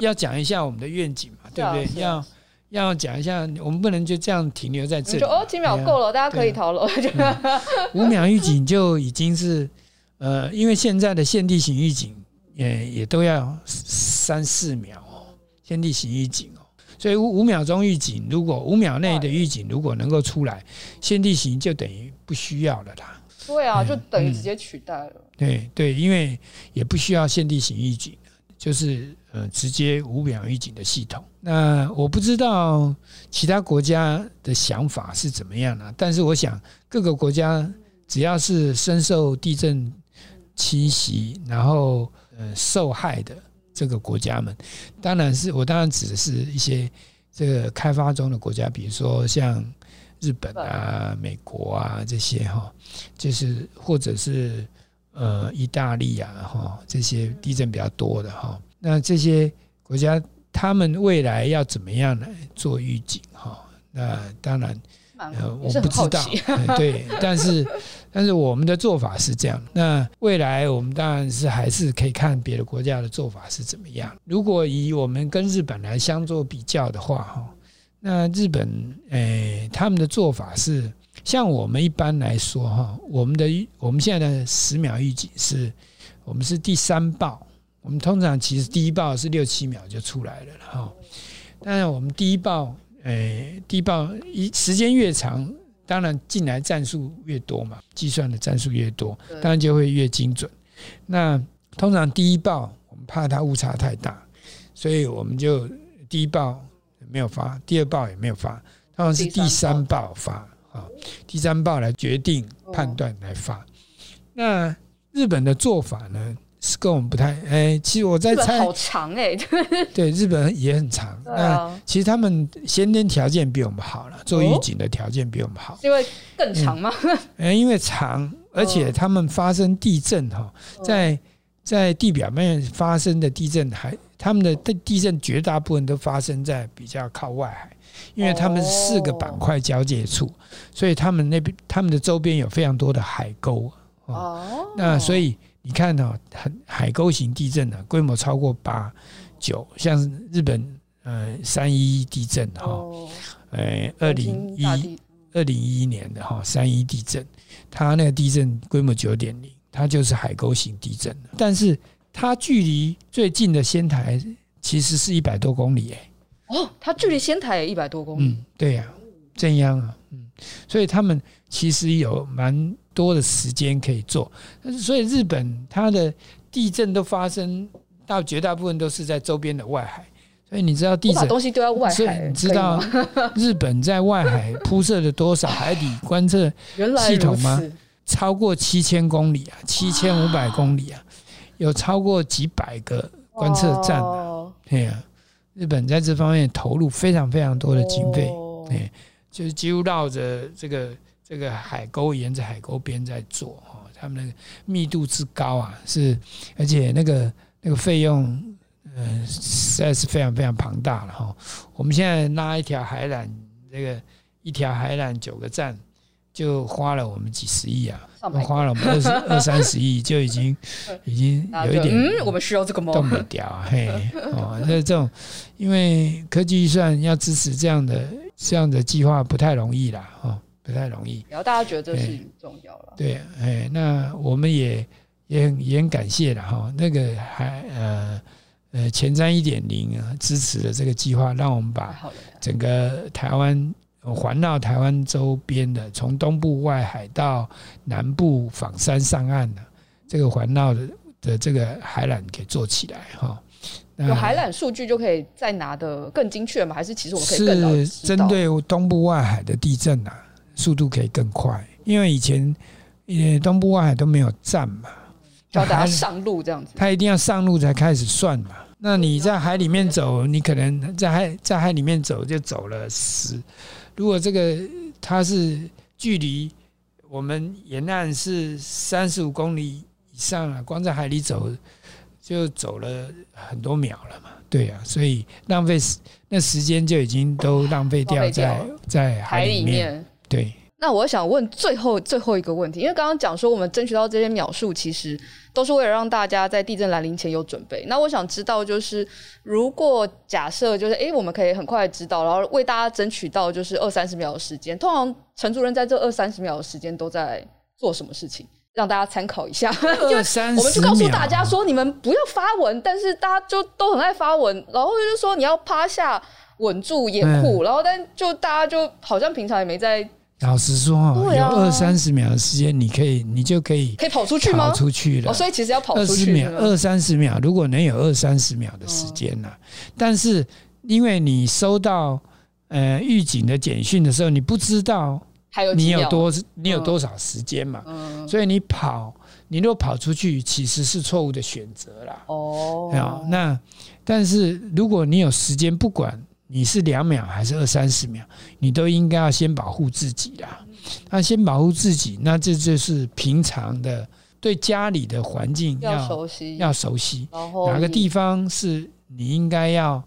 要讲一下我们的愿景嘛，对不对？要要讲一下，我们不能就这样停留在这里。哦，几秒够了，大家可以逃了。五秒预警就已经是呃，因为现在的限地型预警也也都要三四秒。哦，限地型预警哦，所以五五秒钟预警，如果五秒内的预警如果能够出来，限地形就等于不需要了啦。对啊，就等于直接取代了。对对，因为也不需要限地形预警，就是呃直接五秒预警的系统。那我不知道其他国家的想法是怎么样呢？但是我想各个国家只要是深受地震侵袭，然后呃受害的。这个国家们，当然是我当然指的是一些这个开发中的国家，比如说像日本啊、美国啊这些哈，就是或者是呃意大利啊哈这些地震比较多的哈，那这些国家他们未来要怎么样来做预警哈？那当然，呃，我不知道，对，但是但是我们的做法是这样。那未来我们当然是还是可以看别的国家的做法是怎么样。如果以我们跟日本来相做比较的话哈，那日本诶他们的做法是像我们一般来说哈，我们的我们现在的十秒预警是，我们是第三报。我们通常其实第一报是六七秒就出来了哈，当然我们第一报，诶，第一报一时间越长，当然进来战术越多嘛，计算的战术越多，当然就会越精准。那通常第一报我们怕它误差太大，所以我们就第一报没有发，第二报也没有发，通常是第三报发啊，第三报来决定判断来发。那日本的做法呢？是跟我们不太哎，其实我在猜，好长哎，对，日本也很长。那其实他们先天条件比我们好了，做预警的条件比我们好，因为更长吗？哎，因为长，而且他们发生地震哈，在在地表面发生的地震，还他们的地地震绝大部分都发生在比较靠外海，因为他们是四个板块交界处，所以他们那边他们的周边有非常多的海沟哦，那所以。你看到海海沟型地震呢，规模超过八九，像日本呃三一一地震哈，呃二零一二零一一年的哈三一地震，它那个地震规模九点零，它就是海沟型地震。但是它距离最近的仙台其实是一百多公里哎，哦，它距离仙台也一百多公里，嗯，对呀，震央啊，嗯，所以他们其实有蛮。多的时间可以做，所以日本它的地震都发生到绝大部分都是在周边的外海，所以你知道地震东西都在外海，你知道日本在外海铺设了多少海底观测系统吗？超过七千公里啊，七千五百公里啊，有超过几百个观测站啊，对啊，日本在这方面投入非常非常多的经费，对，就是几乎绕着这个。这个海沟沿着海沟边在做哈，他们那个密度之高啊，是而且那个那个费用，嗯，实在是非常非常庞大了哈。我们现在拉一条海缆，这个一条海缆九个站，就花了我们几十亿啊，花了我们二十 二三十亿，就已经已经有一点，嗯，我们需要这个吗？动不掉，嘿，哦，那这种因为科技预算要支持这样的这样的计划不太容易啦，哈。不太容易，然后大家觉得这是很重要了。对，哎，那我们也也很也很感谢了哈。那个还呃呃前瞻一点零啊支持的这个计划，让我们把整个台湾环绕台湾周边的，从东部外海到南部仿山上岸的这个环绕的的这个海缆给做起来哈。有海缆数据就可以再拿的更精确吗？还是其实我们可以更是针对东部外海的地震啊？速度可以更快，因为以前呃东部外海都没有站嘛，要大家上路这样子，他一定要上路才开始算嘛。那你在海里面走，你可能在海在海里面走就走了十，如果这个它是距离我们沿岸是三十五公里以上啊，光在海里走就走了很多秒了嘛。对啊，所以浪费时那时间就已经都浪费掉在在海里面。对，那我想问最后最后一个问题，因为刚刚讲说我们争取到这些秒数，其实都是为了让大家在地震来临前有准备。那我想知道，就是如果假设就是哎，我们可以很快知道，然后为大家争取到就是二三十秒的时间，通常陈主任在这二三十秒的时间都在做什么事情？让大家参考一下。我们就告诉大家说，你们不要发文，但是大家就都很爱发文，然后就是说你要趴下稳住掩护，然后但就大家就好像平常也没在。老实说哈，有二三十秒的时间，你可以，你就可以可以跑出去吗？跑出去了。哦，所以其实要跑出去。二十秒，二三十秒，如果能有二三十秒的时间呢？但是因为你收到呃预警的简讯的时候，你不知道还有你有多你有多少时间嘛？所以你跑，你如果跑出去，其实是错误的选择啦。哦，那但是如果你有时间，不管。你是两秒还是二三十秒，你都应该要先保护自己啦。那先保护自己，那这就是平常的对家里的环境要，要熟悉，要熟悉。哪个地方是你应该要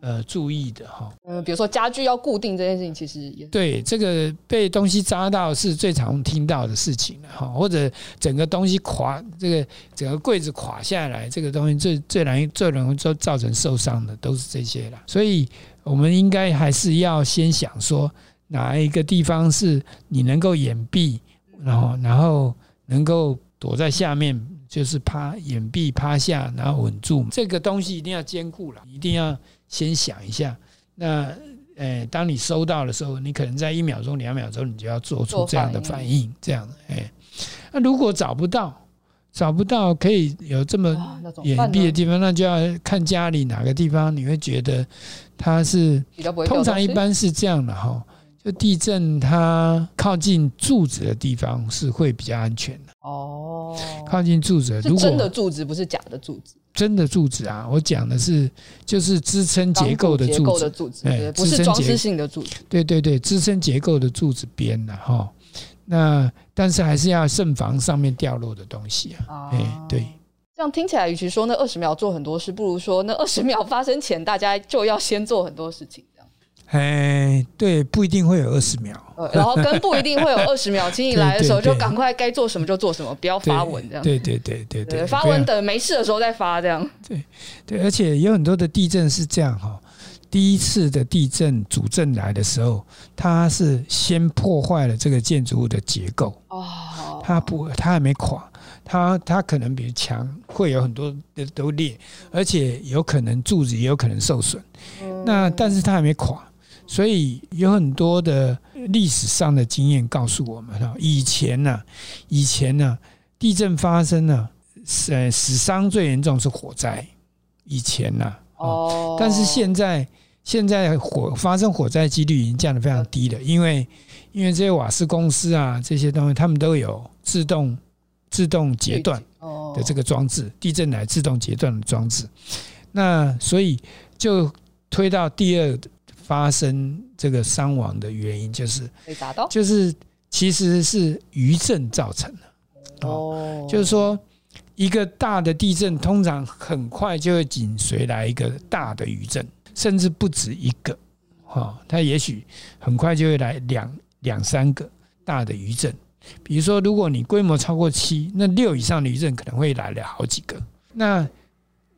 呃注意的哈。嗯，比如说家具要固定这件事情，其实也对这个被东西扎到是最常听到的事情了哈，或者整个东西垮，这个整个柜子垮下来，这个东西最最容易最容易就造成受伤的都是这些了。所以我们应该还是要先想说哪一个地方是你能够掩蔽，然后然后能够躲在下面。就是趴掩蔽趴下，然后稳住，这个东西一定要兼顾了，一定要先想一下。那诶，当你收到的时候，你可能在一秒钟、两秒钟，你就要做出这样的反应，这样诶。那如果找不到，找不到可以有这么掩蔽的地方，那就要看家里哪个地方你会觉得它是通常一般是这样的哈。就地震，它靠近柱子的地方是会比较安全的。哦，靠近柱子，如果真的柱子，不是假的柱子。真的柱子啊，我讲的是就是支撑结构的柱子，哎，不是装饰性的柱子。对对对，支撑结构的柱子边的哈。那但是还是要慎防上面掉落的东西啊。哎，对。这样听起来，与其说那二十秒做很多事，不如说那二十秒发生前，大家就要先做很多事情。哎，对，不一定会有二十秒，然后跟不一定会有 二十秒，请你来的时候就赶快该做什么就做什么，不要发文这样。对对对对对，发文等没事的时候再发这样。对对，而且有很多的地震是这样哈，第一次的地震主震来的时候，它是先破坏了这个建筑物的结构哦，它不，它还没垮，它它可能比如墙会有很多的都裂，而且有可能柱子也有可能受损，那但是它还没垮。所以有很多的历史上的经验告诉我们，以前呢，以前呢，地震发生呢，死，死伤最严重是火灾。以前呢，哦，但是现在现在火发生火灾几率已经降得非常低了，因为因为这些瓦斯公司啊，这些东西他们都有自动自动截断的这个装置，地震来自动截断的装置。那所以就推到第二。发生这个伤亡的原因就是，就是其实是余震造成的。哦，就是说一个大的地震通常很快就会紧随来一个大的余震，甚至不止一个。哈，它也许很快就会来两两三个大的余震。比如说，如果你规模超过七，那六以上的余震可能会来了好几个。那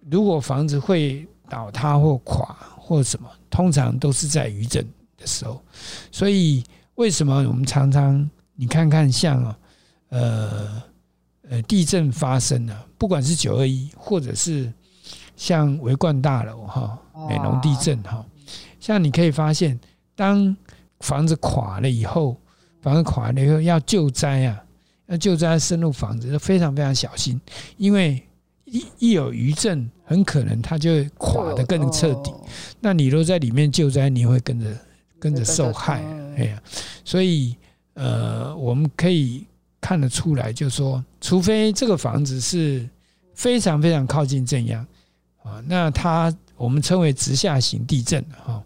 如果房子会倒塌或垮或什么？通常都是在余震的时候，所以为什么我们常常你看看像啊，呃呃地震发生了，不管是九二一或者是像维冠大楼哈、美浓地震哈，像你可以发现，当房子垮了以后，房子垮了以后要救灾啊，要救灾深入房子，非常非常小心，因为。一一有余震，很可能它就会垮得更彻底。那你若在里面救灾，你会跟着跟着受害。哎呀，所以呃，我们可以看得出来，就是说，除非这个房子是非常非常靠近正央啊，那它我们称为直下型地震哈。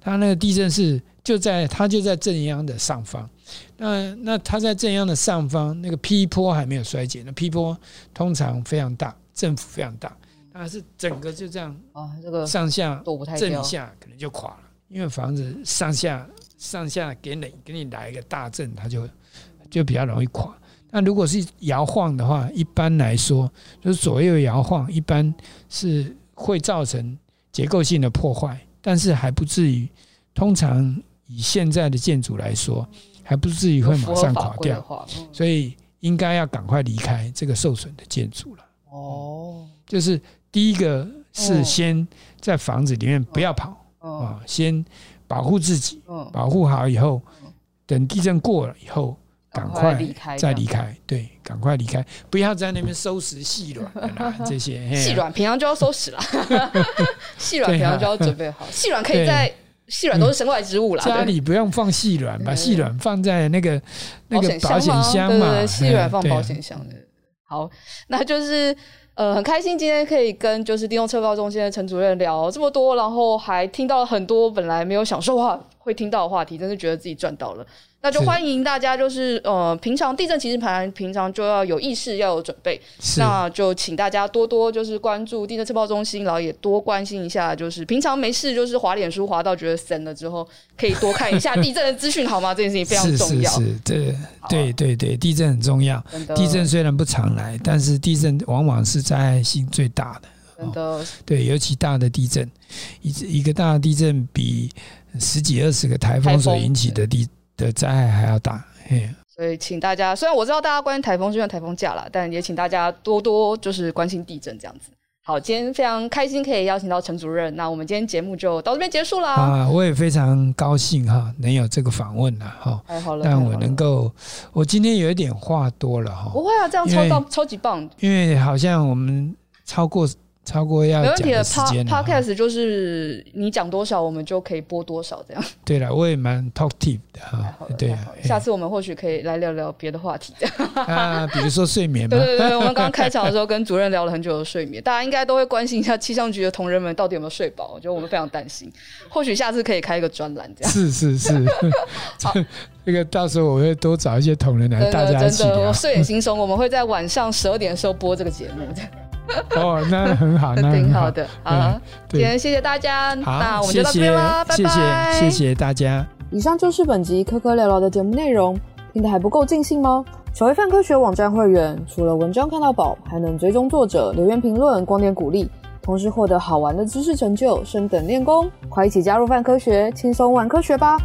它那个地震是就在它就在正央的上方。那那它在正央的上方，那个 P 坡还没有衰减，那 P 坡通常非常大。振幅非常大，但是整个就这样啊，这个上下震一下可能就垮了，因为房子上下上下给你给你来一个大震，它就就比较容易垮。那如果是摇晃的话，一般来说就是左右摇晃，一般是会造成结构性的破坏，但是还不至于。通常以现在的建筑来说，还不至于会马上垮掉，所以应该要赶快离开这个受损的建筑了。哦，就是第一个是先在房子里面不要跑啊，先保护自己，保护好以后，等地震过了以后，赶快离开再离开。对，赶快离开，不要在那边收拾细软 这些。细软平常就要收拾了，细软平常就要准备好。细软可以在细软都是身外之物啦，家里不用放细软，把细软放在那个那个保险箱嘛，细软放保险箱的。好，那就是呃很开心今天可以跟就是电动车报中心的陈主任聊这么多，然后还听到了很多本来没有想说话会听到的话题，真是觉得自己赚到了。那就欢迎大家，就是呃，平常地震其实盘平常就要有意识，要有准备。那就请大家多多就是关注地震测报中心，然后也多关心一下，就是平常没事就是滑脸书滑到觉得神了之后，可以多看一下地震的资讯，好吗？这件事情非常重要。是是是，对对对对，地震很重要。地震虽然不常来，但是地震往往是灾害性最大的。真的。对，尤其大的地震，一一个大的地震比十几二十个台风所引起的地的灾害还要大，嘿。所以请大家，虽然我知道大家关心台风，就像台风假了，但也请大家多多就是关心地震这样子。好，今天非常开心可以邀请到陈主任，那我们今天节目就到这边结束了。啊，我也非常高兴哈，能有这个访问了哈。太好了，但我能够，我今天有一点话多了哈。不会啊，这样超棒，超级棒。因为好像我们超过。超过要讲的时间了。Podcast 就是你讲多少，我们就可以播多少，这样。对了，我也蛮 talkative 的哈。对啊，下次我们或许可以来聊聊别的话题。啊，比如说睡眠。对对对，我们刚刚开场的时候跟主任聊了很久的睡眠，大家应该都会关心一下气象局的同仁们到底有没有睡饱。我觉得我们非常担心，或许下次可以开一个专栏这样。是是是。好，这个到时候我会多找一些同仁来大家一起聊。我睡眼惺忪，我们会在晚上十二点的时候播这个节目。哦，那很好，那挺好的。好，今天谢谢大家，那我们就到这边啦，拜拜，谢谢，谢谢大家。以上就是本集科科聊聊的节目内容，听得还不够尽兴吗？成为范科学网站会员，除了文章看到宝，还能追踪作者、留言评论、光点鼓励，同时获得好玩的知识成就，升等练功。快一起加入范科学，轻松玩科学吧！